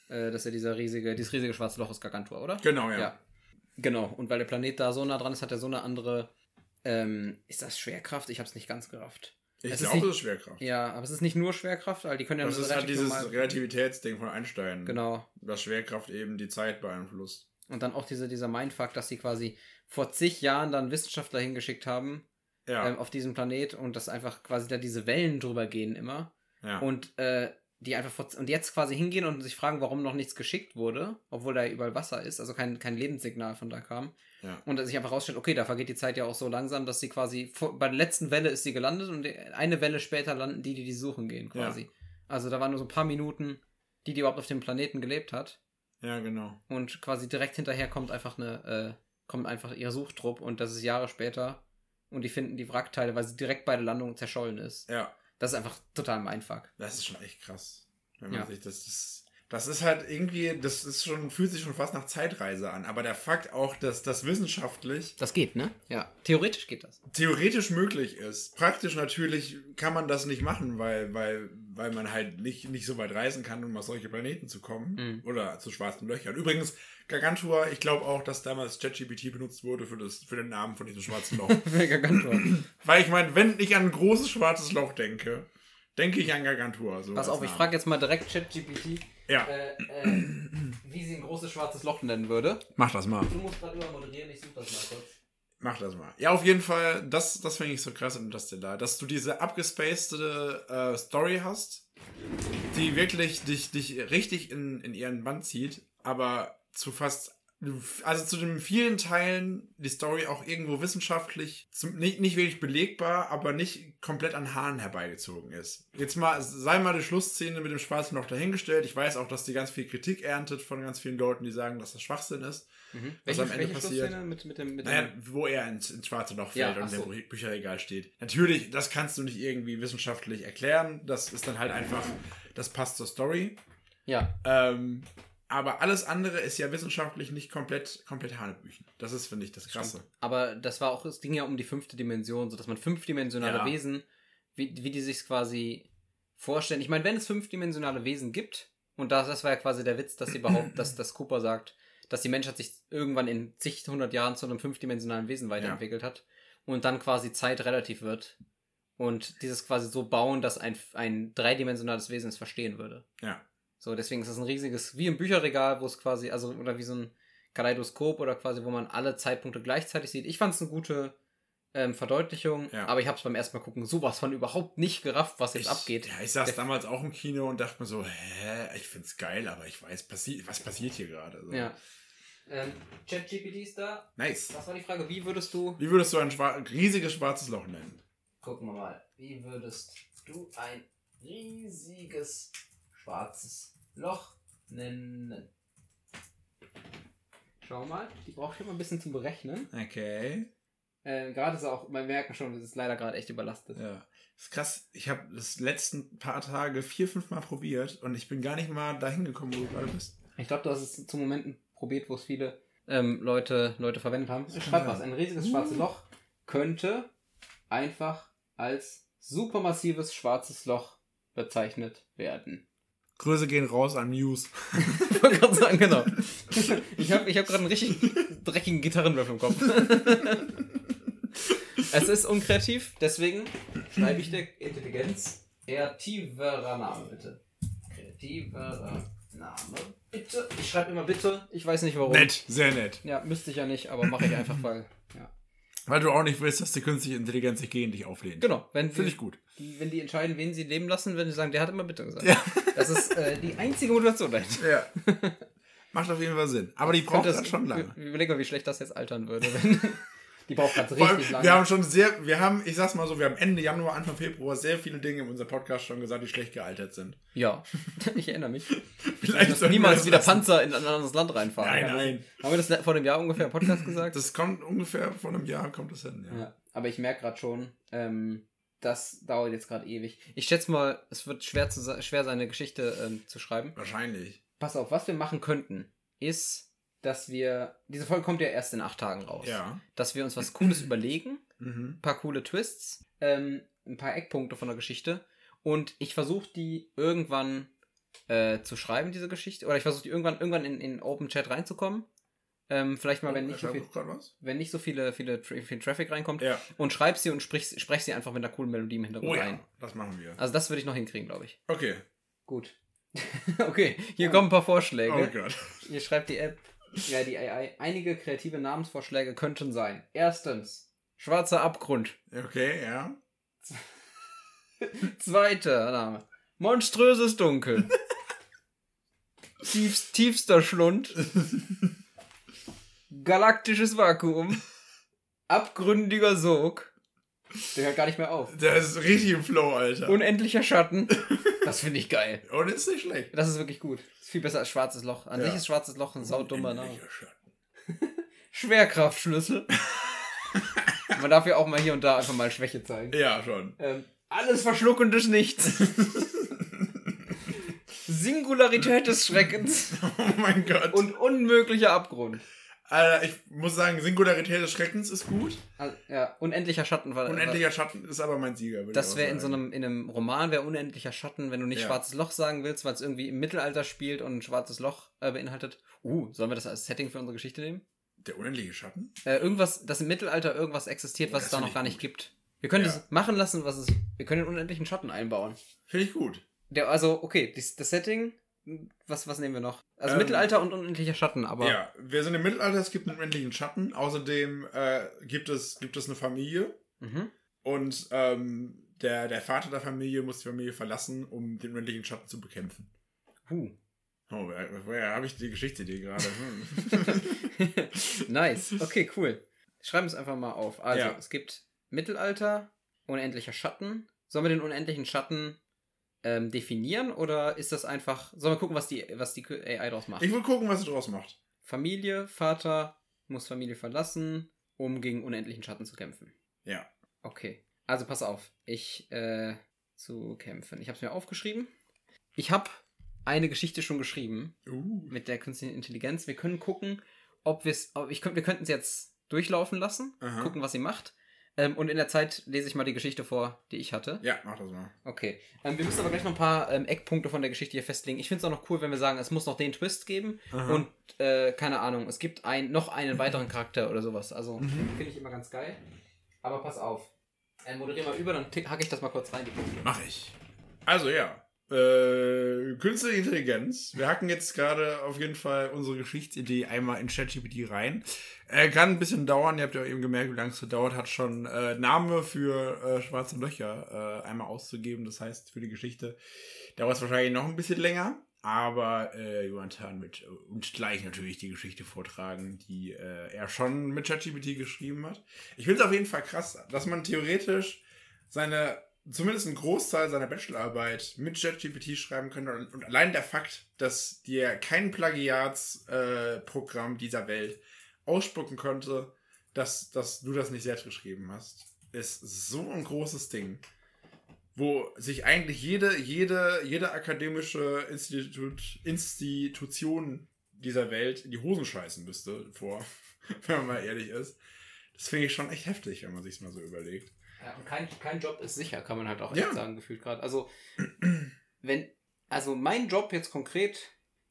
Äh, das ist ja dieser riesige, dieses riesige schwarze Loch ist Gargantua, oder? genau, ja. Genau. Und weil der Planet da so nah dran ist, hat er so eine andere. Ähm, ist das Schwerkraft? Ich habe es nicht ganz gerafft. Ich Es ist glaube, nicht- es ist Schwerkraft. Ja, aber es ist nicht nur Schwerkraft, weil die können ja das ist halt dieses Relativitätsding von Einstein. Genau. Dass Schwerkraft eben die Zeit beeinflusst. Und dann auch diese, dieser Mindfuck, dass sie quasi vor zig Jahren dann Wissenschaftler hingeschickt haben Ja, ähm, auf diesem Planet und dass einfach quasi da diese Wellen drüber gehen immer. ja. Und äh, die einfach vor, und jetzt quasi hingehen und sich fragen, warum noch nichts geschickt wurde, obwohl da überall Wasser ist, also kein, kein Lebenssignal von da kam. ja. Und dass sich einfach rausstellt, okay, da vergeht die Zeit ja auch so langsam, dass sie quasi vor, bei der letzten Welle ist sie gelandet und eine Welle später landen die, die die suchen gehen quasi. Also da waren nur so ein paar Minuten, die die überhaupt auf dem Planeten gelebt hat Ja, genau. und quasi direkt hinterher kommt einfach eine äh, kommt einfach ihr Suchtrupp und das ist Jahre später und die finden die Wrackteile, weil sie direkt bei der Landung zerschollen ist. Ja. Das ist einfach total mein Fuck. Das ist schon echt krass. Wenn man Ja. sich das, das. Das ist halt irgendwie, das ist schon, fühlt sich schon fast nach Zeitreise an. Aber der Fakt auch, dass das wissenschaftlich Das geht, ne? Ja. Theoretisch geht das. theoretisch möglich ist. Praktisch natürlich kann man das nicht machen, weil, weil, weil man halt nicht, nicht so weit reisen kann, um auf solche Planeten zu kommen. Mhm. Oder zu schwarzen Löchern. Übrigens, Gargantua, ich glaube auch, dass damals ChatGPT benutzt wurde für, das, für den Namen von diesem schwarzen Loch. Gargantua. weil ich meine, wenn ich an ein großes schwarzes Loch denke, denke ich an Gargantua. So Pass auf, ich frage jetzt mal direkt ChatGPT, Ja, äh, äh, wie sie ein großes schwarzes Loch nennen würde. mach das mal. Du musst gerade moderieren, ich suche das mal kurz. Mach das mal. Ja, auf jeden Fall, das, das finde ich so krass in Interstellar, dass du diese abgespacede äh, Story hast, die wirklich dich, dich richtig in, in ihren Band zieht, aber zu fast also zu den vielen Teilen die Story auch irgendwo wissenschaftlich zum, nicht, nicht wirklich belegbar, aber nicht komplett an Haaren herbeigezogen ist. Jetzt mal, sei mal die Schlussszene mit dem Schwarzen Loch dahingestellt. Ich weiß auch, dass die ganz viel Kritik erntet von ganz vielen Leuten, die sagen, dass das Schwachsinn ist. Mhm. Was welche, am Ende passiert. Mit, mit dem, mit naja, wo er ins, ins schwarze Loch fällt ja, und so. im Bücherregal steht. Natürlich, das kannst du nicht irgendwie wissenschaftlich erklären. Das ist dann halt einfach, das passt zur Story. Ja. Ähm, aber alles andere ist ja wissenschaftlich nicht komplett, komplett Hanebüchen. Das ist, finde ich, das Krasse. Aber das war auch, es ging ja um die fünfte Dimension, so dass man fünfdimensionale ja. Wesen, wie, wie die sich quasi vorstellen. Ich meine, wenn es fünfdimensionale Wesen gibt, und das, das war ja quasi der Witz, dass sie behaupten, dass, dass Cooper sagt, dass die Menschheit sich irgendwann in zig hundert Jahren zu einem fünfdimensionalen Wesen weiterentwickelt ja. hat und dann quasi Zeit relativ wird und dieses quasi so bauen, dass ein, ein dreidimensionales Wesen es verstehen würde. Ja. So, deswegen ist das ein riesiges, wie ein Bücherregal, wo es quasi, also, oder wie so ein Kaleidoskop oder quasi, wo man alle Zeitpunkte gleichzeitig sieht. Ich fand es eine gute ähm, Verdeutlichung, ja. aber ich habe es beim ersten Mal gucken sowas von überhaupt nicht gerafft, was jetzt ich, abgeht. Ja, ich saß Der damals auch im Kino und dachte mir so, hä, ich find's geil, aber ich weiß, passi was passiert hier gerade? So. Ja. Ähm, ChatGPT ist da. Nice. Was war die Frage? Wie würdest du. Wie würdest du ein schwar riesiges schwarzes Loch nennen? Gucken wir mal. Wie würdest du ein riesiges schwarzes Loch nennen. Schau mal, die braucht schon mal ein bisschen zum Berechnen. Okay. Äh, gerade ist auch, man merken schon, es ist leider gerade echt überlastet. Ja. Das ist krass. Ich habe das letzten paar Tage vier, fünf Mal probiert und ich bin gar nicht mal dahin gekommen, wo du gerade bist. Ich glaube, du hast es zu Momenten probiert, wo es viele ähm, Leute, Leute verwendet haben. Ich schreib was. Ein riesiges schwarzes Loch könnte einfach als supermassives schwarzes Loch bezeichnet werden. Grüße gehen raus an Muse. ich wollte gerade sagen, genau. Ich habe ich hab gerade einen richtig dreckigen Gitarrenriff im Kopf. es ist unkreativ, deswegen schreibe ich der Intelligenz kreativerer Name, bitte. Kreativerer Name, bitte. Ich schreibe immer bitte, ich weiß nicht warum. Nett, sehr nett. Ja, müsste ich ja nicht, aber mache ich einfach, weil. Weil du auch nicht willst, dass die künstliche Intelligenz sich gegen dich auflehnt. Genau. Finde ich gut. Die, wenn die entscheiden, wen sie leben lassen, wenn sie sagen, der hat immer bitte gesagt. Ja. Das ist äh, die einzige Motivation dahinter. Ja. Macht auf jeden Fall Sinn. Aber die braucht das schon lange. Überleg mal, wie schlecht das jetzt altern würde, wenn, die braucht gerade richtig lange. Wir haben schon sehr, wir haben, ich sag's mal so, wir haben Ende Januar, Anfang Februar sehr viele Dinge in unserem Podcast schon gesagt, die schlecht gealtert sind. Ja, ich erinnere mich. Vielleicht niemals wieder Panzer in ein anderes Land reinfahren. Nein, nein. Haben wir das vor einem Jahr ungefähr im Podcast gesagt? Das kommt ungefähr vor einem Jahr, kommt das hin, ja. ja aber ich merke gerade schon, ähm, das dauert jetzt gerade ewig. Ich schätze mal, es wird schwer, zu, schwer seine Geschichte ähm, zu schreiben. Wahrscheinlich. Pass auf, was wir machen könnten, ist dass wir, diese Folge kommt ja erst in acht Tagen raus, ja. dass wir uns was Cooles überlegen, mhm. ein paar coole Twists, ähm, ein paar Eckpunkte von der Geschichte und ich versuche die irgendwann äh, zu schreiben, diese Geschichte, oder ich versuche die irgendwann, irgendwann in, in Open Chat reinzukommen. Ähm, vielleicht mal, wenn nicht, so viel, wenn nicht so viele, viele, viel Traffic reinkommt. Ja. Und schreib sie und sprich, sprech sie einfach mit einer coolen Melodie im Hintergrund oh, rein. Ja, das machen wir. Also das würde ich noch hinkriegen, glaube ich. Okay. Gut. okay, hier oh. kommen ein paar Vorschläge. Oh Gott. Ihr schreibt die App ja, die AI. Einige kreative Namensvorschläge könnten sein. Erstens, schwarzer Abgrund. Okay, ja. Zweiter Name. Monströses Dunkel. Tiefst, tiefster Schlund. Galaktisches Vakuum. Abgründiger Sog. Der hört gar nicht mehr auf. Der ist richtig im Flow, Alter. Unendlicher Schatten. Das finde ich geil. Und ist nicht schlecht. Das ist wirklich gut. Ist viel besser als schwarzes Loch. An ja. sich ist schwarzes Loch ein saudummer Name. Schwerkraftschlüssel. Man darf ja auch mal hier und da einfach mal Schwäche zeigen. Ja, schon. Ähm, alles verschluckendes Nichts. Singularität des Schreckens. Oh mein Gott. Und unmöglicher Abgrund. Also ich muss sagen, Singularität des Schreckens ist gut. Also, ja, unendlicher Schatten war Unendlicher Schatten ist aber mein Sieger. Das wäre in so einem, in einem Roman wäre unendlicher Schatten, wenn du nicht ja. schwarzes Loch sagen willst, weil es irgendwie im Mittelalter spielt und ein schwarzes Loch äh, beinhaltet. Uh, sollen wir das als Setting für unsere Geschichte nehmen? Der unendliche Schatten? Äh, irgendwas, dass im Mittelalter irgendwas existiert, was ja, es da noch gar nicht gut. gibt. Wir können ja. das machen lassen, was es. Wir können den unendlichen Schatten einbauen. Finde ich gut. Der, also, okay, das, das Setting was, was nehmen wir noch? Also ähm, Mittelalter und unendlicher Schatten, aber. Ja, wir sind im Mittelalter, es gibt einen unendlichen Schatten. Außerdem äh, gibt, es, gibt es eine Familie. Mhm. Und ähm, der, der Vater der Familie muss die Familie verlassen, um den unendlichen Schatten zu bekämpfen. Uh. Oh, woher habe ich die Geschichtsidee gerade? Hm. nice. Okay, cool. Schreiben wir es einfach mal auf. Also, ja. es gibt Mittelalter, unendlicher Schatten. Sollen wir den unendlichen Schatten ähm, definieren oder ist das einfach. Sollen wir gucken, was die, was die AI daraus macht? Ich will gucken, was sie daraus macht. Familie, Vater muss Familie verlassen, um gegen unendlichen Schatten zu kämpfen. Ja. Okay. Also pass auf. Ich, äh, zu kämpfen. Ich habe es mir aufgeschrieben. Ich habe eine Geschichte schon geschrieben uh. mit der künstlichen Intelligenz. Wir können gucken, ob wir es, ich wir könnten es jetzt durchlaufen lassen, Aha. gucken, was sie macht. Ähm, und in der Zeit lese ich mal die Geschichte vor, die ich hatte. Ja, mach das mal. Okay. Ähm, wir müssen aber gleich noch ein paar ähm, Eckpunkte von der Geschichte hier festlegen. Ich finde es auch noch cool, wenn wir sagen, es muss noch den Twist geben. Aha. Und äh, keine Ahnung, es gibt ein, noch einen weiteren Charakter oder sowas. Also mhm. finde ich immer ganz geil. Aber pass auf. Äh, moderier mal über, dann hacke ich das mal kurz rein. Mach ich. Also ja, äh, künstliche Intelligenz. Wir hacken jetzt gerade auf jeden Fall unsere Geschichtsidee einmal in ChatGPT rein. Äh, kann ein bisschen dauern. Ihr habt ja eben gemerkt, wie lange es gedauert hat, schon äh, Name für äh, schwarze Löcher äh, einmal auszugeben. Das heißt, für die Geschichte dauert es wahrscheinlich noch ein bisschen länger. Aber äh, Jonathan wird uns gleich natürlich die Geschichte vortragen, die äh, er schon mit ChatGPT geschrieben hat. Ich finde es auf jeden Fall krass, dass man theoretisch seine zumindest einen Großteil seiner Bachelorarbeit mit ChatGPT schreiben könnte. Und, und, allein der Fakt, dass dir kein Plagiatsprogramm äh, dieser Welt ausspucken konnte, dass, dass du das nicht selbst geschrieben hast, ist so ein großes Ding. Wo sich eigentlich jede, jede, jede akademische Institut, Institution dieser Welt in die Hosen scheißen müsste, vor, wenn man mal ehrlich ist. Das finde ich schon echt heftig, wenn man sich mal so überlegt. Ja, und kein, kein Job ist sicher, kann man halt auch echt sagen, gefühlt gerade. Also, wenn, also mein Job jetzt konkret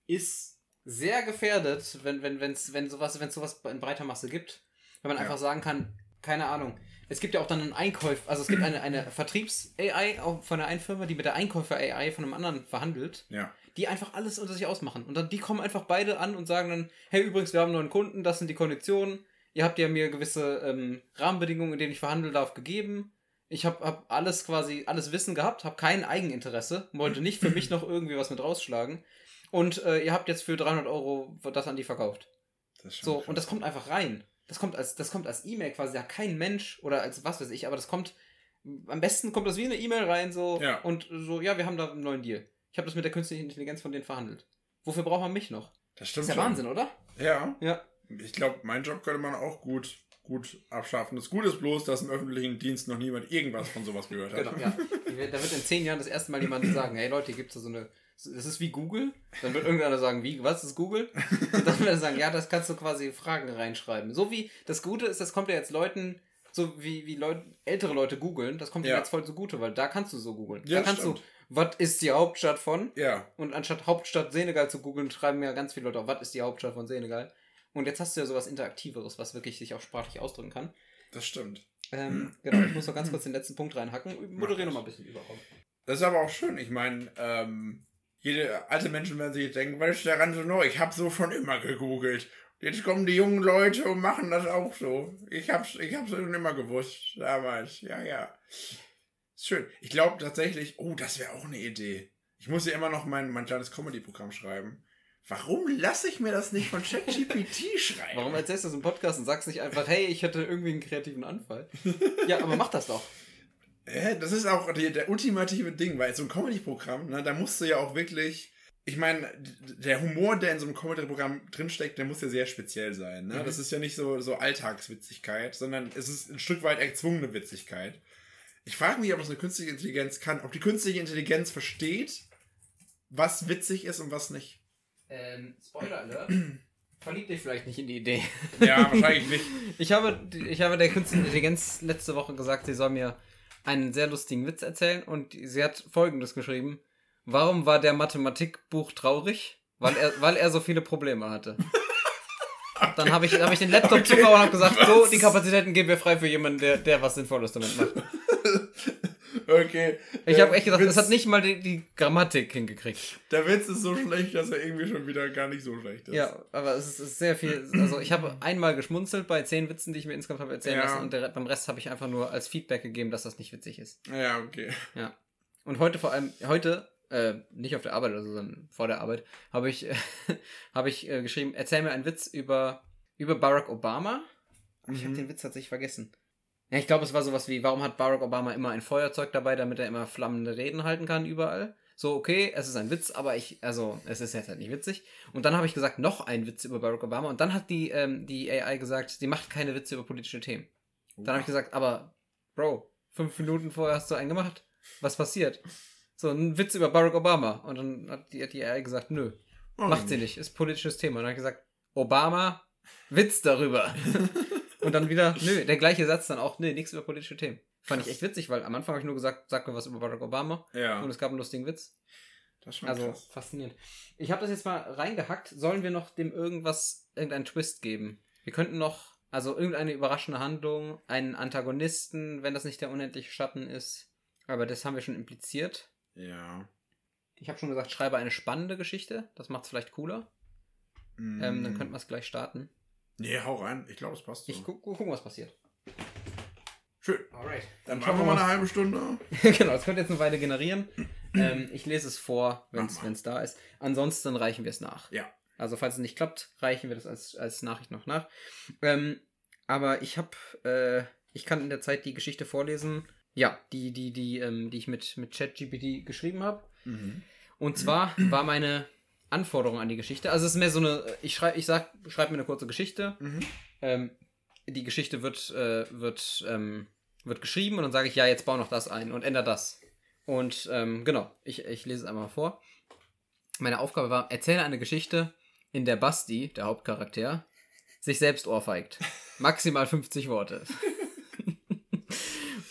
ist sehr gefährdet, wenn, wenn, wenn's, wenn sowas, wenn sowas in breiter Masse gibt. Wenn man einfach sagen kann, keine Ahnung. Es gibt ja auch dann einen Einkäufer, also es gibt eine, eine Vertriebs-AI von der einen Firma, die mit der Einkäufer-AI von einem anderen verhandelt. Ja. Die einfach alles unter sich ausmachen. Und dann, die kommen einfach beide an und sagen dann, hey, übrigens, wir haben einen neuen Kunden, das sind die Konditionen ihr habt ja mir gewisse ähm, Rahmenbedingungen, in denen ich verhandeln darf, gegeben. Ich habe hab alles quasi, alles Wissen gehabt, habe kein Eigeninteresse, wollte nicht für mich noch irgendwie was mit rausschlagen. Und äh, ihr habt jetzt für 300 Euro das an die verkauft. so, krass. und das kommt einfach rein. Das kommt als, das kommt als E-Mail quasi, ja kein Mensch oder als was weiß ich, aber das kommt, am besten kommt das wie eine E-Mail rein, so, ja. und so, ja, wir haben da einen neuen Deal. Ich habe das mit der künstlichen Intelligenz von denen verhandelt. Wofür braucht man mich noch? Das stimmt. Das ist ja schon. Wahnsinn, oder? Ja. Ja ich glaube, meinen Job könnte man auch gut, gut abschaffen. Das Gute ist bloß, dass im öffentlichen Dienst noch niemand irgendwas von sowas gehört hat. Genau, ja. Da wird in zehn Jahren das erste Mal jemand sagen, hey Leute, hier gibt es so eine, das ist wie Google. Dann wird irgendeiner sagen, wie, was ist Google? Und dann wird er sagen, ja, das kannst du quasi Fragen reinschreiben. So wie, das Gute ist, das kommt ja jetzt Leuten, so wie, wie Leute, ältere Leute googeln, das kommt ja. jetzt voll zugute, weil da kannst du so googeln. Ja, da kannst stimmt. du, was ist die Hauptstadt von? Ja. Und anstatt Hauptstadt Senegal zu googeln, schreiben ja ganz viele Leute auch, was ist die Hauptstadt von Senegal? Und jetzt hast du ja sowas Interaktiveres, was wirklich sich auch sprachlich ausdrücken kann. Das stimmt. Ähm, genau, ich muss noch ganz kurz den letzten Punkt reinhacken. Moderiere noch mal ein bisschen überkommen. Das ist aber auch schön. Ich meine, ähm, jede alte Menschen werden sich denken, was ist daran so neu? Ich habe so schon immer gegoogelt. Jetzt kommen die jungen Leute und machen das auch so. Ich hab's, ich hab's schon immer gewusst. Damals. Ja, ja. Ist schön. Ich glaube tatsächlich, oh, das wäre auch eine Idee. Ich muss ja immer noch mein, mein kleines Comedy-Programm schreiben. Warum lasse ich mir das nicht von ChatGPT schreiben? Warum erzählst du das im Podcast und sagst nicht einfach, hey, ich hatte irgendwie einen kreativen Anfall? ja, aber mach das doch. Das ist auch der, der ultimative Ding, weil so ein Comedy-Programm, ne, da musst du ja auch wirklich. Ich meine, der Humor, der in so einem Comedy-Programm drinsteckt, der muss ja sehr speziell sein. Ne? Mhm. Das ist ja nicht so, so Alltagswitzigkeit, sondern es ist ein Stück weit erzwungene Witzigkeit. Ich frage mich, ob es eine künstliche Intelligenz kann, ob die künstliche Intelligenz versteht, was witzig ist und was nicht. Ähm, Spoiler Alert. Verlieb dich vielleicht nicht in die Idee. Ja, wahrscheinlich nicht. ich, habe, ich habe der künstlichen Intelligenz letzte Woche gesagt, sie soll mir einen sehr lustigen Witz erzählen und sie hat folgendes geschrieben. Warum war der Mathematikbuch traurig? Weil er, weil er so viele Probleme hatte. Okay. Dann habe ich, hab ich den Laptop okay. zugehauen und habe gesagt, was? so, die Kapazitäten geben wir frei für jemanden, der, der was Sinnvolles damit macht. Okay. Ich habe echt gedacht, Witz, das hat nicht mal die, die, Grammatik hingekriegt. Der Witz ist so schlecht, dass er irgendwie schon wieder gar nicht so schlecht ist. Ja, aber es ist, ist sehr viel. Also ich habe einmal geschmunzelt bei zehn Witzen, die ich mir insgesamt habe erzählen ja. lassen und der, beim Rest habe ich einfach nur als Feedback gegeben, dass das nicht witzig ist. Ja, okay. Ja. Und heute vor allem, heute äh, nicht auf der Arbeit oder so, sondern vor der Arbeit, habe ich, äh, habe ich äh, geschrieben, erzähl mir einen Witz über, über Barack Obama. Mhm. Ich habe den Witz tatsächlich vergessen. Ja, ich glaube, es war sowas wie, warum hat Barack Obama immer ein Feuerzeug dabei, damit er immer flammende Reden halten kann überall? So, okay, es ist ein Witz, aber ich, also, es ist jetzt halt nicht witzig. Und dann habe ich gesagt, noch ein Witz über Barack Obama. Und dann hat die, ähm, die AI gesagt, sie macht keine Witze über politische Themen. Dann habe ich gesagt, aber, Bro, fünf Minuten vorher hast du einen gemacht. Was passiert? So, ein Witz über Barack Obama. Und dann hat die, die AI gesagt, nö, oh, macht sie nicht, ist politisches Thema. Und dann habe ich gesagt, Obama, Witz darüber. und dann wieder, nö, der gleiche Satz dann auch, nö, nichts über politische Themen. Fand ich echt witzig, weil am Anfang habe ich nur gesagt, sag mir was über Barack Obama. Ja. Und es gab einen lustigen Witz. Das ist schon Also krass. faszinierend. Ich habe das jetzt mal reingehackt. Sollen wir noch dem irgendwas, irgendeinen Twist geben? Wir könnten noch, also irgendeine überraschende Handlung, einen Antagonisten, wenn das nicht der unendliche Schatten ist. Aber das haben wir schon impliziert. Ja. Ich habe schon gesagt, schreibe eine spannende Geschichte. Das macht es vielleicht cooler. Mm. Ähm, dann könnten wir es gleich starten. Nee, hau rein. Ich glaube, es passt so. Ich gu gu gucken, was passiert. Schön. Alright. Dann schauen machen wir mal eine halbe Stunde. genau, das könnte jetzt eine Weile generieren. ähm, ich lese es vor, wenn es da ist. Ansonsten reichen wir es nach. Ja. Also falls es nicht klappt, reichen wir das als, als Nachricht noch nach. Ähm, aber ich habe, äh, ich kann in der Zeit die Geschichte vorlesen. Ja, die, die, die, ähm, die ich mit, mit ChatGPT geschrieben habe. Mhm. Und zwar war meine Anforderung an die Geschichte. Also es ist mehr so eine, ich schreibe, ich sag, schreib mir eine kurze Geschichte. Mhm. Ähm, die Geschichte wird, äh, wird, ähm, wird geschrieben und dann sage ich, ja, jetzt bau noch das ein und ändere das. Und ähm, genau, ich, ich lese es einmal vor. Meine Aufgabe war, erzähle eine Geschichte, in der Basti, der Hauptcharakter, sich selbst ohrfeigt. Maximal 50 Worte.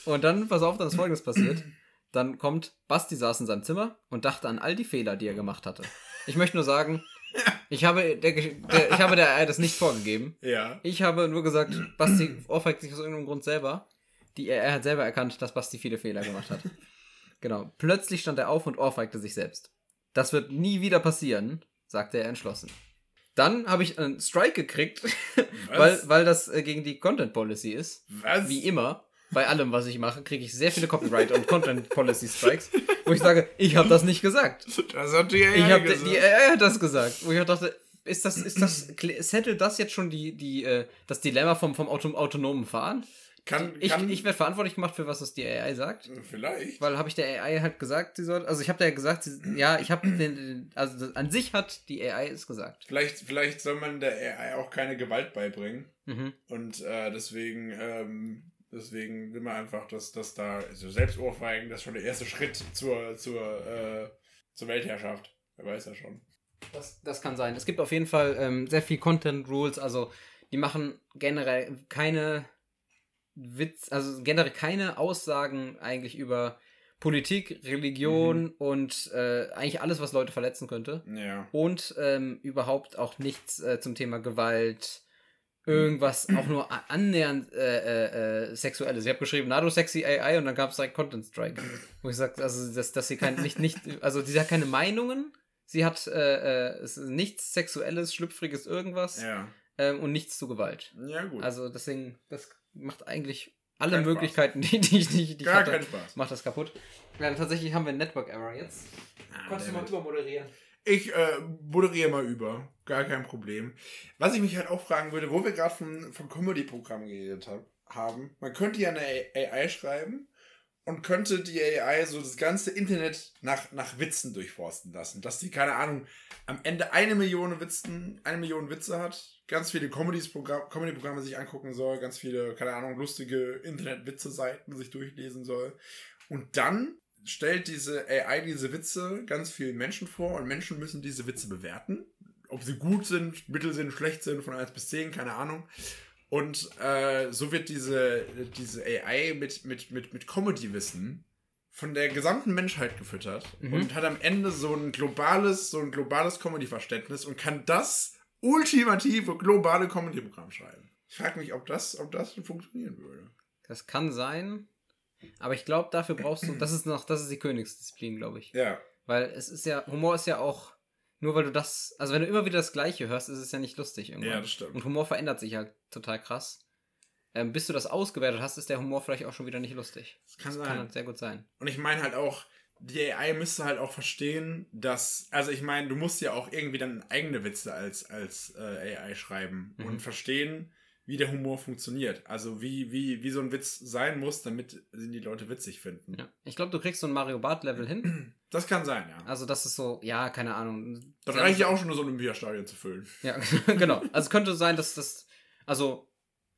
und dann, pass auf, dann ist folgendes passiert. Dann kommt, Basti saß in seinem Zimmer und dachte an all die Fehler, die er gemacht hatte. Ich möchte nur sagen, ich habe der, der, ich habe der AI das nicht vorgegeben. Ja. Ich habe nur gesagt, Basti ohrfeigt sich aus irgendeinem Grund selber. Die, er hat selber erkannt, dass Basti viele Fehler gemacht hat. Genau. Plötzlich stand er auf und ohrfeigte sich selbst. Das wird nie wieder passieren, sagte er entschlossen. Dann habe ich einen Strike gekriegt, weil, weil das äh, gegen die Content Policy ist. Was? Wie immer. Bei allem, was ich mache, kriege ich sehr viele Copyright und Content Policy Strikes, wo ich sage, ich habe das nicht gesagt. Das hat die AI Ich habe gesagt. die AI hat das gesagt, wo ich auch dachte, ist das ist das settelt das jetzt schon die die äh, das Dilemma vom vom Auto, autonomen Fahren? kann, Ich, kann, ich werde verantwortlich gemacht für was das die AI sagt, Vielleicht. weil habe ich der AI halt gesagt, sie soll also ich habe der gesagt, sie, ja, ich habe den, den also das, an sich hat die AI es gesagt. Vielleicht, vielleicht soll man der AI auch keine Gewalt beibringen. Mhm. Und äh, deswegen, ähm, deswegen will man einfach, dass, dass da also Selbstohrfeigen, das ist schon der erste Schritt zur, zur, äh, zur Weltherrschaft. Wer weiß ja schon. Das, das kann sein. Es gibt auf jeden Fall ähm, sehr viel Content Rules, also die machen generell keine Witz, also generell keine Aussagen eigentlich über Politik, Religion und äh, eigentlich alles, was Leute verletzen könnte. Ja. Und ähm, überhaupt auch nichts äh, zum Thema Gewalt, irgendwas auch nur annähernd äh, äh, äh, sexuelles. Ich habe geschrieben, Nado sexy AI und dann gab es direkt Content Strike. Wo ich sage, also dass, dass sie kein, nicht, nicht, also sie hat keine Meinungen, sie hat äh, äh, nichts Sexuelles, Schlüpfriges, irgendwas Ja. ähm, und nichts zu Gewalt. Ja, gut. Also deswegen, das macht eigentlich alle Kein Spaß. Möglichkeiten, die, die, ich- die, ich Gar hatte, keinen Spaß. macht das kaputt. Ja, tatsächlich haben wir einen Network Error jetzt. Kannst du mal David. Ich äh, moderiere mal über. Gar kein Problem. Was ich mich halt auch fragen würde, wo wir gerade von, von Comedy-Programmen geredet hab, haben, man könnte ja eine AI schreiben und könnte die AI so das ganze Internet nach, nach Witzen durchforsten lassen. Dass die, keine Ahnung, am Ende eine Million Witzen, eine Million Witze hat, ganz viele Comedies-Programm- Comedy-Programme sich angucken soll, ganz viele, keine Ahnung, lustige Internet-Witze-Seiten sich durchlesen soll. Und dann stellt diese AI diese Witze ganz vielen Menschen vor und Menschen müssen diese Witze bewerten. Ob sie gut sind, mittel sind, schlecht sind, von 1 bis 10, keine Ahnung. Und äh, so wird diese, diese AI mit, mit, mit, mit Comedy-Wissen von der gesamten Menschheit gefüttert Mhm. und hat am Ende so ein globales, so ein globales Comedy-Verständnis und kann das ultimative globale Comedy-Programm schreiben. Ich frage mich, ob das, ob das funktionieren würde. Das kann sein. Aber ich glaube, dafür brauchst du, das ist noch, das ist die Königsdisziplin, glaube ich. Ja. Weil es ist ja, Humor ist ja auch, nur weil du das, also wenn du immer wieder das Gleiche hörst, ist es ja nicht lustig irgendwann. Ja, das stimmt. Und Humor verändert sich halt total krass. Ähm, bis du das ausgewertet hast, ist der Humor vielleicht auch schon wieder nicht lustig. Das kann Das sein. kann halt sehr gut sein. Und ich meine halt auch, die AI müsste halt auch verstehen, dass, also ich meine, du musst ja auch irgendwie dann eigene Witze als, als äh, AI schreiben mhm. und verstehen, wie der Humor funktioniert. Also wie, wie, wie so ein Witz sein muss, damit die Leute witzig finden. Ja. Ich glaube, du kriegst so ein Mario Bart-Level hin. Das kann sein, ja. Also das ist so, ja, keine Ahnung. Das reicht ja auch schon, nur so ein Olympiastadion zu füllen. Ja, genau. Also könnte sein, dass das, also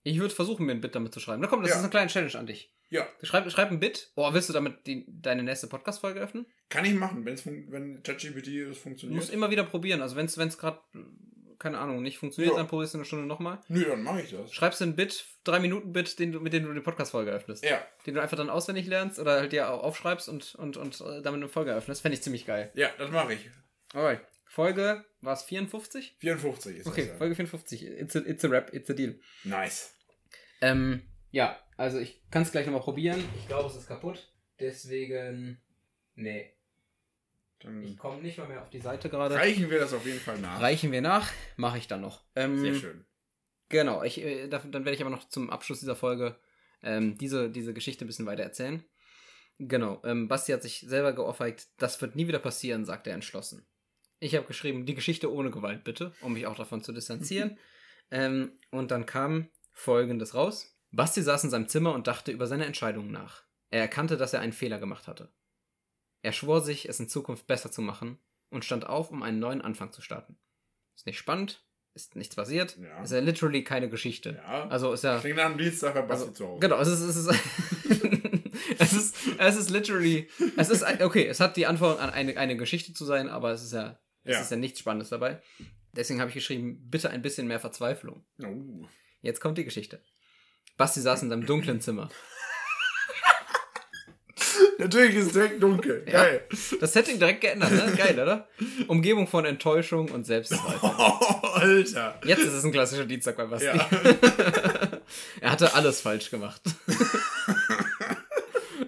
ich würde versuchen, mir ein Bit damit zu schreiben. Na komm, das ja. ist eine kleine Challenge an dich. Ja. Schreib, schreib ein Bit. Oh, willst du damit die, deine nächste Podcast-Folge öffnen? Kann ich machen, wenn's, wenn ChatGPT das funktioniert. Du musst immer wieder probieren. Also wenn es gerade, keine Ahnung, nicht funktioniert, ja. dann probierst du eine Stunde nochmal. Nö, dann mache ich das. Schreibst du ein Bit, drei Minuten Bit, den du, mit dem du die Podcast-Folge öffnest. Ja. Den du einfach dann auswendig lernst oder halt dir aufschreibst und, und, und äh, damit eine Folge öffnest. Fände ich ziemlich geil. Ja, das mache ich. Alright. Folge, war es 54? 54 ist Okay, das, ja. Folge 54. It's a, it's a rap, it's a deal. Nice. Ähm, ja, also ich kann es gleich nochmal probieren. Ich glaube, es ist kaputt. Deswegen. Nee. Dann Ich komme nicht mal mehr auf die Seite gerade. reichen wir das auf jeden Fall nach. Reichen wir nach. Mache ich dann noch. Ähm, Sehr schön. Genau, ich, äh, da- dann werde ich aber noch zum Abschluss dieser Folge ähm, diese, diese Geschichte ein bisschen weiter erzählen. Genau, ähm, Basti hat sich selber geohrfeigt, das wird nie wieder passieren, sagt er entschlossen. Ich habe geschrieben, die Geschichte ohne Gewalt bitte, um mich auch davon zu distanzieren. ähm, und dann kam Folgendes raus. Basti saß in seinem Zimmer und dachte über seine Entscheidungen nach. Er erkannte, dass er einen Fehler gemacht hatte. Er schwor sich, es in Zukunft besser zu machen und stand auf, um einen neuen Anfang zu starten. Ist nicht spannend, ist nichts passiert, Ja. ist ja literally keine Geschichte. Ja. Also ist ja. Klingt nach einem Dienstag bei Basti Also, zu Hause. genau, es ist, es ist, es ist, es ist literally, es ist, okay, es hat die Antwort an eine, eine Geschichte zu sein, aber es ist ja, es Ja. ist ja nichts Spannendes dabei. Deswegen habe ich geschrieben, bitte ein bisschen mehr Verzweiflung. Oh. Jetzt kommt die Geschichte. Basti saß in seinem dunklen Zimmer. Natürlich ist es direkt dunkel. Ja. Geil. Das Setting direkt geändert, ne? Geil, oder? Umgebung von Enttäuschung und Selbstzweifel. Oh, Alter. Jetzt ist es ein klassischer Dienstag bei Basti. Ja. er hatte alles falsch gemacht.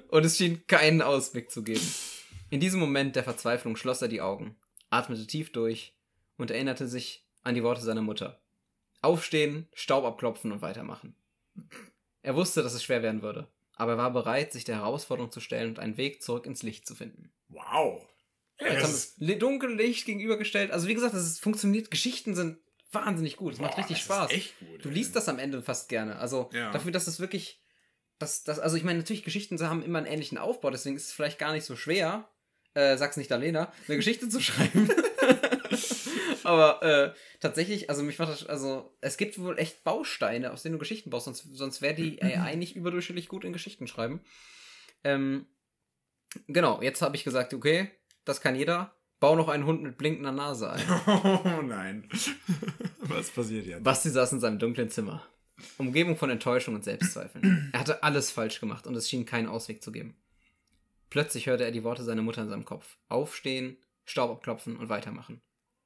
Und es schien keinen Ausweg zu geben. In diesem Moment der Verzweiflung schloss er die Augen, atmete tief durch und erinnerte sich an die Worte seiner Mutter. Aufstehen, Staub abklopfen und weitermachen. Er wusste, dass es schwer werden würde, aber er war bereit, sich der Herausforderung zu stellen und einen Weg zurück ins Licht zu finden. Wow. Jetzt Das haben wir ist- das dunkle Licht gegenübergestellt. Also wie gesagt, es funktioniert. Geschichten sind wahnsinnig gut. Es macht richtig das ist Spaß. echt gut, du liest das am Ende fast gerne. Also Ja. dafür, dass es wirklich, das, das, also ich meine, natürlich Geschichten haben immer einen ähnlichen Aufbau. Deswegen ist es vielleicht gar nicht so schwer, äh, sag's nicht Alena, eine Geschichte zu schreiben. Aber äh, tatsächlich, also mich macht das, also es gibt wohl echt Bausteine, aus denen du Geschichten baust, sonst, sonst wäre die AI nicht überdurchschnittlich gut in Geschichten schreiben. Ähm, genau, jetzt habe ich gesagt, okay, das kann jeder. Bau noch einen Hund mit blinkender Nase ein. Oh nein. Was passiert jetzt? Basti saß in seinem dunklen Zimmer. Umgebung von Enttäuschung und Selbstzweifeln. Er hatte alles falsch gemacht und es schien keinen Ausweg zu geben. Plötzlich hörte er die Worte seiner Mutter in seinem Kopf. Aufstehen, Staub abklopfen und weitermachen.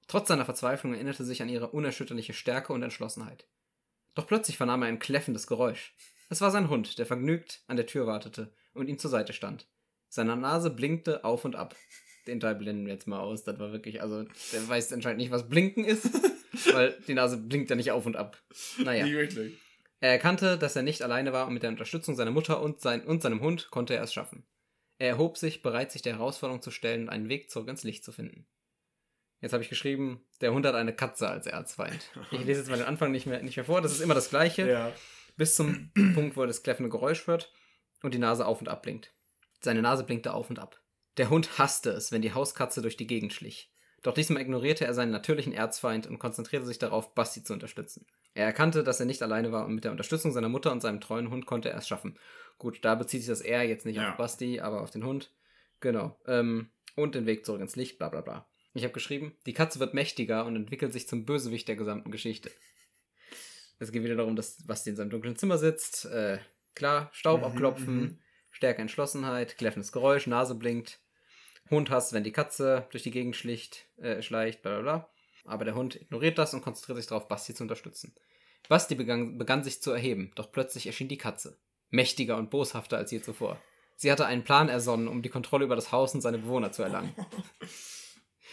Trotz seiner Verzweiflung erinnerte er sich an ihre unerschütterliche Stärke und Entschlossenheit. Doch plötzlich vernahm er ein kläffendes Geräusch. Es war sein Hund, der vergnügt an der Tür wartete und ihm zur Seite stand. Seine Nase blinkte auf und ab. Den Teil blenden wir jetzt mal aus. Das war wirklich, also, der weiß anscheinend nicht, was Blinken ist, weil die Nase blinkt ja nicht auf und ab. Naja. Nicht wirklich. Er erkannte, dass er nicht alleine war und mit der Unterstützung seiner Mutter und, sein, und seinem Hund konnte er es schaffen. Er erhob sich, bereit, sich der Herausforderung zu stellen und einen Weg zurück ins Licht zu finden. Jetzt habe ich geschrieben, der Hund hat eine Katze als Erzfeind. Ich lese jetzt mal den Anfang nicht mehr, nicht mehr vor, das ist immer das Gleiche, Ja. bis zum Punkt, wo das kläffende Geräusch hört und die Nase auf und ab blinkt. Seine Nase blinkte auf und ab. Der Hund hasste es, wenn die Hauskatze durch die Gegend schlich. Doch diesmal ignorierte er seinen natürlichen Erzfeind und konzentrierte sich darauf, Basti zu unterstützen. Er erkannte, dass er nicht alleine war und mit der Unterstützung seiner Mutter und seinem treuen Hund konnte er es schaffen. Gut, da bezieht sich das er jetzt nicht Ja. auf Basti, aber auf den Hund. Genau. Ähm, und den Weg zurück ins Licht, bla bla bla. Ich habe geschrieben, die Katze wird mächtiger und entwickelt sich zum Bösewicht der gesamten Geschichte. Es geht wieder darum, dass Basti in seinem dunklen Zimmer sitzt. Äh, klar, Staub Mhm, abklopfen, mhm. Stärke Entschlossenheit, kläffendes Geräusch, Nase blinkt. Hund hasst, wenn die Katze durch die Gegend schlicht, äh, schleicht, bla bla bla. Aber der Hund ignoriert das und konzentriert sich darauf, Basti zu unterstützen. Basti begann, begann sich zu erheben, doch plötzlich erschien die Katze. Mächtiger und boshafter als je zuvor. Sie hatte einen Plan ersonnen, um die Kontrolle über das Haus und seine Bewohner zu erlangen.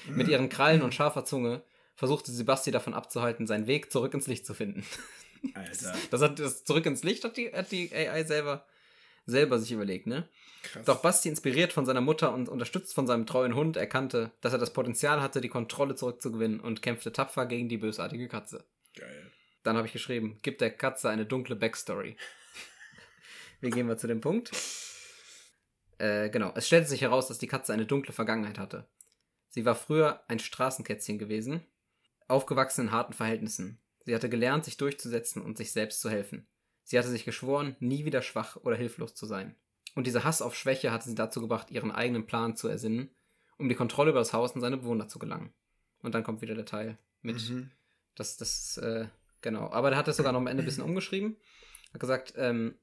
Mit ihren Krallen und scharfer Zunge versuchte sie Basti davon abzuhalten, seinen Weg zurück ins Licht zu finden. Alter. Das hat das zurück ins Licht hat die, hat die AI selber selber sich überlegt, ne? Krass. Doch Basti, inspiriert von seiner Mutter und unterstützt von seinem treuen Hund, erkannte, dass er das Potenzial hatte, die Kontrolle zurückzugewinnen und kämpfte tapfer gegen die bösartige Katze. Geil. Dann habe ich geschrieben, gib der Katze eine dunkle Backstory. Wie gehen wir zu dem Punkt? Äh, genau, es stellte sich heraus, dass die Katze eine dunkle Vergangenheit hatte. Sie war früher ein Straßenkätzchen gewesen, aufgewachsen in harten Verhältnissen. Sie hatte gelernt, sich durchzusetzen und sich selbst zu helfen. Sie hatte sich geschworen, nie wieder schwach oder hilflos zu sein. Und dieser Hass auf Schwäche hatte sie dazu gebracht, ihren eigenen Plan zu ersinnen, um die Kontrolle über das Haus und seine Bewohner zu gelangen. Und dann kommt wieder der Teil mit, Mhm. das, das, äh, genau. Aber der hat das sogar noch am Ende ein bisschen umgeschrieben. Hat gesagt, ähm,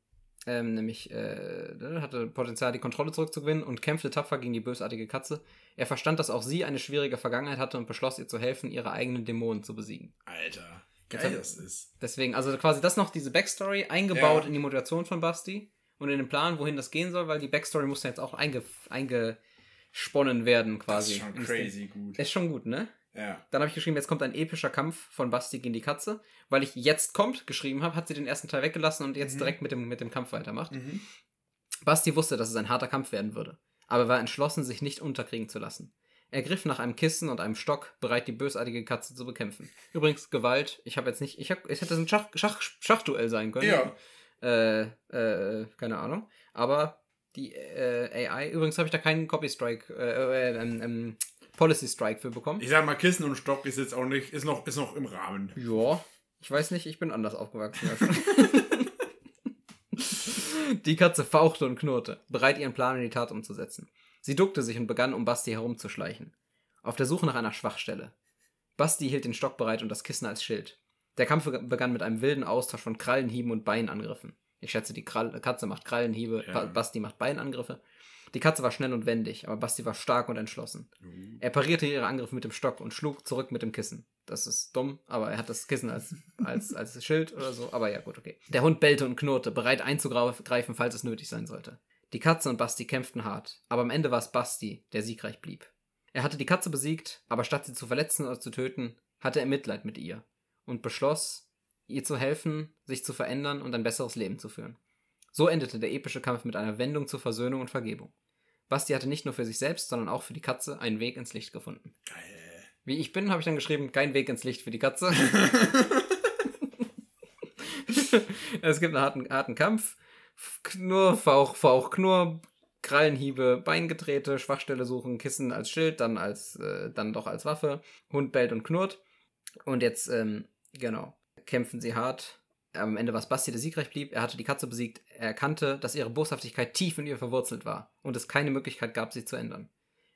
ähm, nämlich, äh, der hatte Potenzial, die Kontrolle zurückzugewinnen und kämpfte tapfer gegen die bösartige Katze. Er verstand, dass auch sie eine schwierige Vergangenheit hatte und beschloss, ihr zu helfen, ihre eigenen Dämonen zu besiegen. Alter. Geil das ist. Deswegen, also quasi das noch, diese Backstory eingebaut Ja. in die Motivation von Basti und in den Plan, wohin das gehen soll, weil die Backstory muss ja jetzt auch einge, eingesponnen werden Das quasi. ist schon crazy gut. Ist schon gut, ne? Ja. Dann habe ich geschrieben, jetzt kommt ein epischer Kampf von Basti gegen die Katze. Weil ich jetzt kommt geschrieben habe, hat sie den ersten Teil weggelassen und jetzt Mhm. direkt mit dem, mit dem Kampf weitermacht. Mhm. Basti wusste, dass es ein harter Kampf werden würde, aber war entschlossen, sich nicht unterkriegen zu lassen. Er griff nach einem Kissen und einem Stock, bereit, die bösartige Katze zu bekämpfen. Übrigens, Gewalt, ich habe jetzt nicht, ich, hab, es hätte ein Schach, Schach, Schachduell sein können. Ja. Äh, äh, keine Ahnung. Aber die äh, AI, übrigens habe ich da keinen Copy Strike, äh, äh, ähm, ähm, Policy Strike für bekommen. Ich sag mal, Kissen und Stock ist jetzt auch nicht, ist noch, ist noch im Rahmen. Ja, ich weiß nicht, ich bin anders aufgewachsen. die Katze fauchte und knurrte, bereit ihren Plan in die Tat umzusetzen. Sie duckte sich und begann, um Basti herumzuschleichen. Auf der Suche nach einer Schwachstelle. Basti hielt den Stock bereit und das Kissen als Schild. Der Kampf begann mit einem wilden Austausch von Krallenhieben und Beinangriffen. Ich schätze, die Krall Katze macht Krallenhiebe, Ja. Ba- Basti macht Beinangriffe. Die Katze war schnell und wendig, aber Basti war stark und entschlossen. Er parierte ihre Angriffe mit dem Stock und schlug zurück mit dem Kissen. Das ist dumm, aber er hat das Kissen als, als, als Schild oder so. Aber ja, gut, okay. Der Hund bellte und knurrte, bereit einzugreifen, falls es nötig sein sollte. Die Katze und Basti kämpften hart, aber am Ende war es Basti, der siegreich blieb. Er hatte die Katze besiegt, aber statt sie zu verletzen oder zu töten, hatte er Mitleid mit ihr und beschloss, ihr zu helfen, sich zu verändern und ein besseres Leben zu führen. So endete der epische Kampf mit einer Wendung zur Versöhnung und Vergebung. Basti hatte nicht nur für sich selbst, sondern auch für die Katze einen Weg ins Licht gefunden. Geil. Wie ich bin, habe ich dann geschrieben, kein Weg ins Licht für die Katze. es gibt einen harten, harten Kampf. Knurr, Fauch, Fauch, Knurr, Krallenhiebe, Beingetrete, Schwachstelle suchen, Kissen als Schild, dann als, äh, dann doch als Waffe. Hund bellt und knurrt. Und jetzt, ähm, genau, kämpfen sie hart. Am Ende war es Basti, der siegreich blieb. Er hatte die Katze besiegt. Er erkannte, dass ihre Boshaftigkeit tief in ihr verwurzelt war und es keine Möglichkeit gab, sie zu ändern.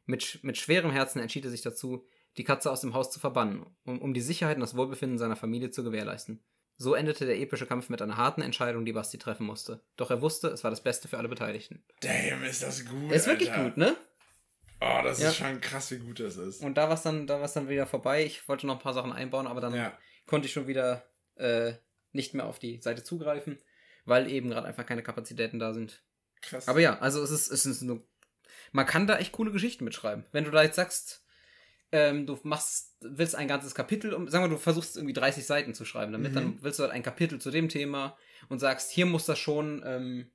Mit, mit schwerem Herzen entschied er sich dazu, die Katze aus dem Haus zu verbannen, um, um die Sicherheit und das Wohlbefinden seiner Familie zu gewährleisten. So endete der epische Kampf mit einer harten Entscheidung, die Basti treffen musste. Doch er wusste, es war das Beste für alle Beteiligten. Damn, ist das gut. ist wirklich Alter. gut, ne? Oh, das Ja. ist schon krass, wie gut das ist. Und da war es dann, da war's dann wieder vorbei. Ich wollte noch ein paar Sachen einbauen, aber dann ja. konnte ich schon wieder äh, nicht mehr auf die Seite zugreifen, weil eben gerade einfach keine Kapazitäten da sind. Krass. Aber ja, also es ist, es ist nur, man kann da echt coole Geschichten mitschreiben. Wenn du da jetzt sagst, ähm, du machst, willst ein ganzes Kapitel, um, sagen wir, du versuchst irgendwie 30 Seiten zu schreiben, damit Mhm. dann willst du halt ein Kapitel zu dem Thema und sagst, hier muss das schon, ähm,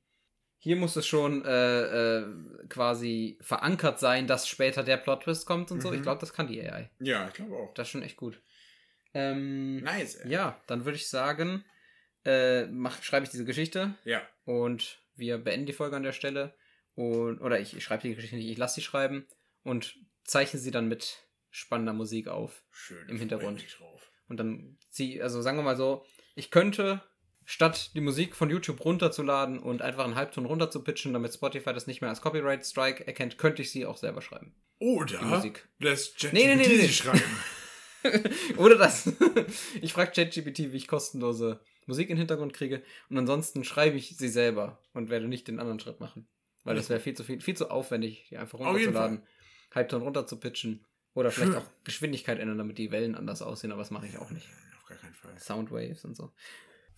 hier muss es schon äh, äh, quasi verankert sein, dass später der Plot-Twist kommt und so. Mhm. Ich glaube, das kann die AI. ja, ich glaube auch. Das ist schon echt gut. Ähm, Nice, ey. ja, dann würde ich sagen, äh, mach, schreibe ich diese Geschichte Ja. und wir beenden die Folge an der Stelle. Und, oder ich, ich schreibe die Geschichte nicht, ich lasse sie schreiben und zeichne sie dann mit spannender Musik auf. Schön. Im Hintergrund. Und dann zieh, also sagen wir mal so, ich könnte, statt die Musik von YouTube runterzuladen und einfach einen Halbton runterzupitchen, damit Spotify das nicht mehr als Copyright Strike erkennt, könnte ich sie auch selber schreiben. Oder Die Musik. lässt ChatGPT Nee, nee, nee, nee, nee. sie schreiben. Oder das. ich frage ChatGPT, wie ich kostenlose Musik in den Hintergrund kriege. Und ansonsten schreibe ich sie selber und werde nicht den anderen Schritt machen. Weil das wäre viel zu viel, viel zu aufwendig, die einfach runterzuladen, Halbton runterzupitchen. Oder vielleicht auch Geschwindigkeit ändern, damit die Wellen anders aussehen, aber das mache ich auch nicht. Auf gar keinen Fall. Soundwaves und so.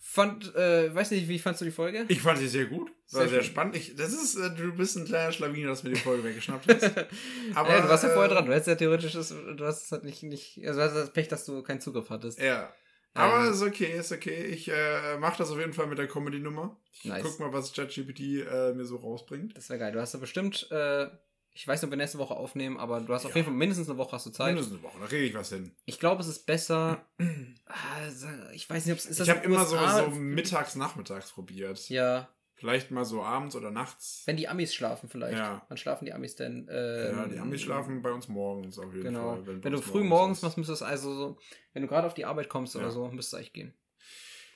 Fand, äh, weiß nicht, wie fandst du die Folge? Ich fand sie sehr gut. War Sehr sehr, spannend. Ich, das ist, äh, du bist ein kleiner Schlawiner, dass mir die Folge weggeschnappt hast. Aber, ja, du warst ja vorher äh, dran. Du hättest ja theoretisch, das, du hast es halt nicht, nicht, also du hast das Pech, dass du keinen Zugriff hattest. Ja. Aber Ähm, ist okay, ist okay. Ich äh, mache das auf jeden Fall mit der Comedy-Nummer. Ich Nice. guck mal, was ChatGPT äh, mir so rausbringt. Das wäre geil. Du hast ja bestimmt, äh, ich weiß nicht, ob wir nächste Woche aufnehmen, aber du hast auf Ja. jeden Fall mindestens eine Woche hast du Zeit. Mindestens eine Woche, da kriege ich was hin. Ich glaube, es ist besser. Ah, ich weiß nicht, ob es ist ich habe immer so, so mittags, nachmittags probiert. Ja, Vielleicht mal so abends oder nachts. wenn die Amis schlafen vielleicht. Ja. Wann schlafen die Amis denn? Ähm, ja, die Amis schlafen bei uns morgens auf jeden Genau. Fall. Wenn, bei du früh morgens machst, müsste es also so, wenn du gerade auf die Arbeit kommst oder Ja. so, müsste es eigentlich gehen.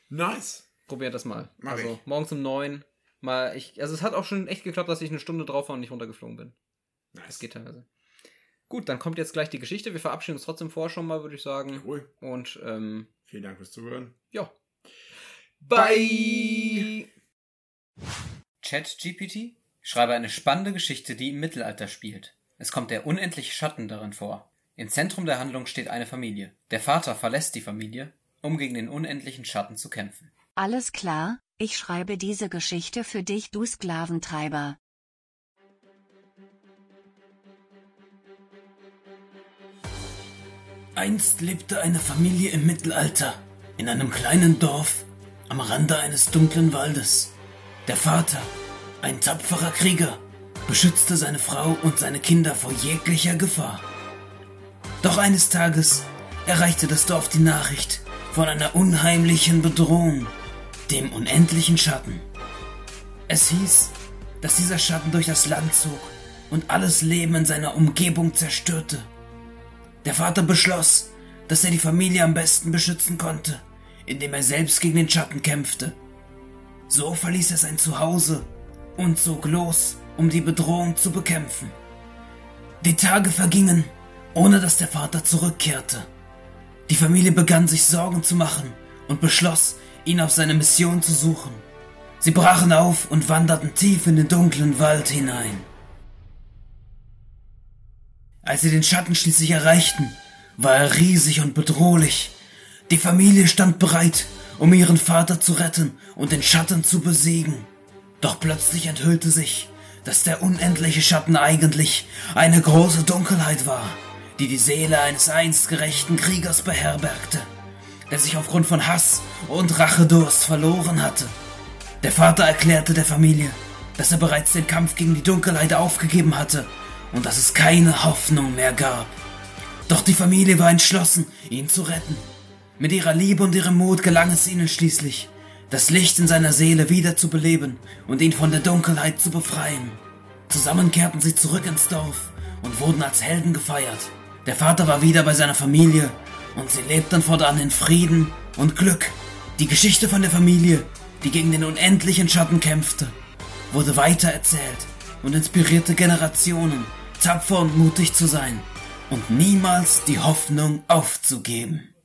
Nice. Probier das mal. Mach also ich. morgens um neun mal ich also es hat auch schon echt geklappt, dass ich eine Stunde drauf war und nicht runtergeflogen bin. Nice. Das geht teilweise. Gut, dann kommt jetzt gleich die Geschichte. Wir verabschieden uns trotzdem vorher schon mal, würde ich sagen. Cool. Und ähm, Vielen Dank fürs Zuhören. ja. Bye. ChatGPT? Schreibe eine spannende Geschichte, die im Mittelalter spielt. Es kommt der unendliche Schatten darin vor. Im Zentrum der Handlung steht eine Familie. Der Vater verlässt die Familie, um gegen den unendlichen Schatten zu kämpfen. Alles klar, ich schreibe diese Geschichte für dich, du Sklaventreiber. Einst lebte eine Familie im Mittelalter in einem kleinen Dorf am Rande eines dunklen Waldes. Der Vater, ein tapferer Krieger, beschützte seine Frau und seine Kinder vor jeglicher Gefahr. Doch eines Tages erreichte das Dorf die Nachricht von einer unheimlichen Bedrohung, dem unendlichen Schatten. Es hieß, dass dieser Schatten durch das Land zog und alles Leben in seiner Umgebung zerstörte. Der Vater beschloss, dass er die Familie am besten beschützen konnte, indem er selbst gegen den Schatten kämpfte. So verließ er sein Zuhause und zog los, um die Bedrohung zu bekämpfen. Die Tage vergingen, ohne dass der Vater zurückkehrte. Die Familie begann sich Sorgen zu machen und beschloss, ihn auf seine Mission zu suchen. Sie brachen auf und wanderten tief in den dunklen Wald hinein. Als sie den Schatten schließlich erreichten, war er riesig und bedrohlich. Die Familie stand bereit, um ihren Vater zu retten und den Schatten zu besiegen. Doch plötzlich enthüllte sich, dass der unendliche Schatten eigentlich eine große Dunkelheit war, die die Seele eines einst gerechten Kriegers beherbergte, der sich aufgrund von Hass und Rachedurst verloren hatte. Der Vater erklärte der Familie, dass er bereits den Kampf gegen die Dunkelheit aufgegeben hatte und dass es keine Hoffnung mehr gab. Doch die Familie war entschlossen, ihn zu retten. Mit ihrer Liebe und ihrem Mut gelang es ihnen schließlich, das Licht in seiner Seele wieder zu beleben und ihn von der Dunkelheit zu befreien. Zusammen kehrten sie zurück ins Dorf und wurden als Helden gefeiert. Der Vater war wieder bei seiner Familie und sie lebten fortan in Frieden und Glück. Die Geschichte von der Familie, die gegen den unendlichen Schatten kämpfte, wurde weiter erzählt und inspirierte Generationen, tapfer und mutig zu sein und niemals die Hoffnung aufzugeben.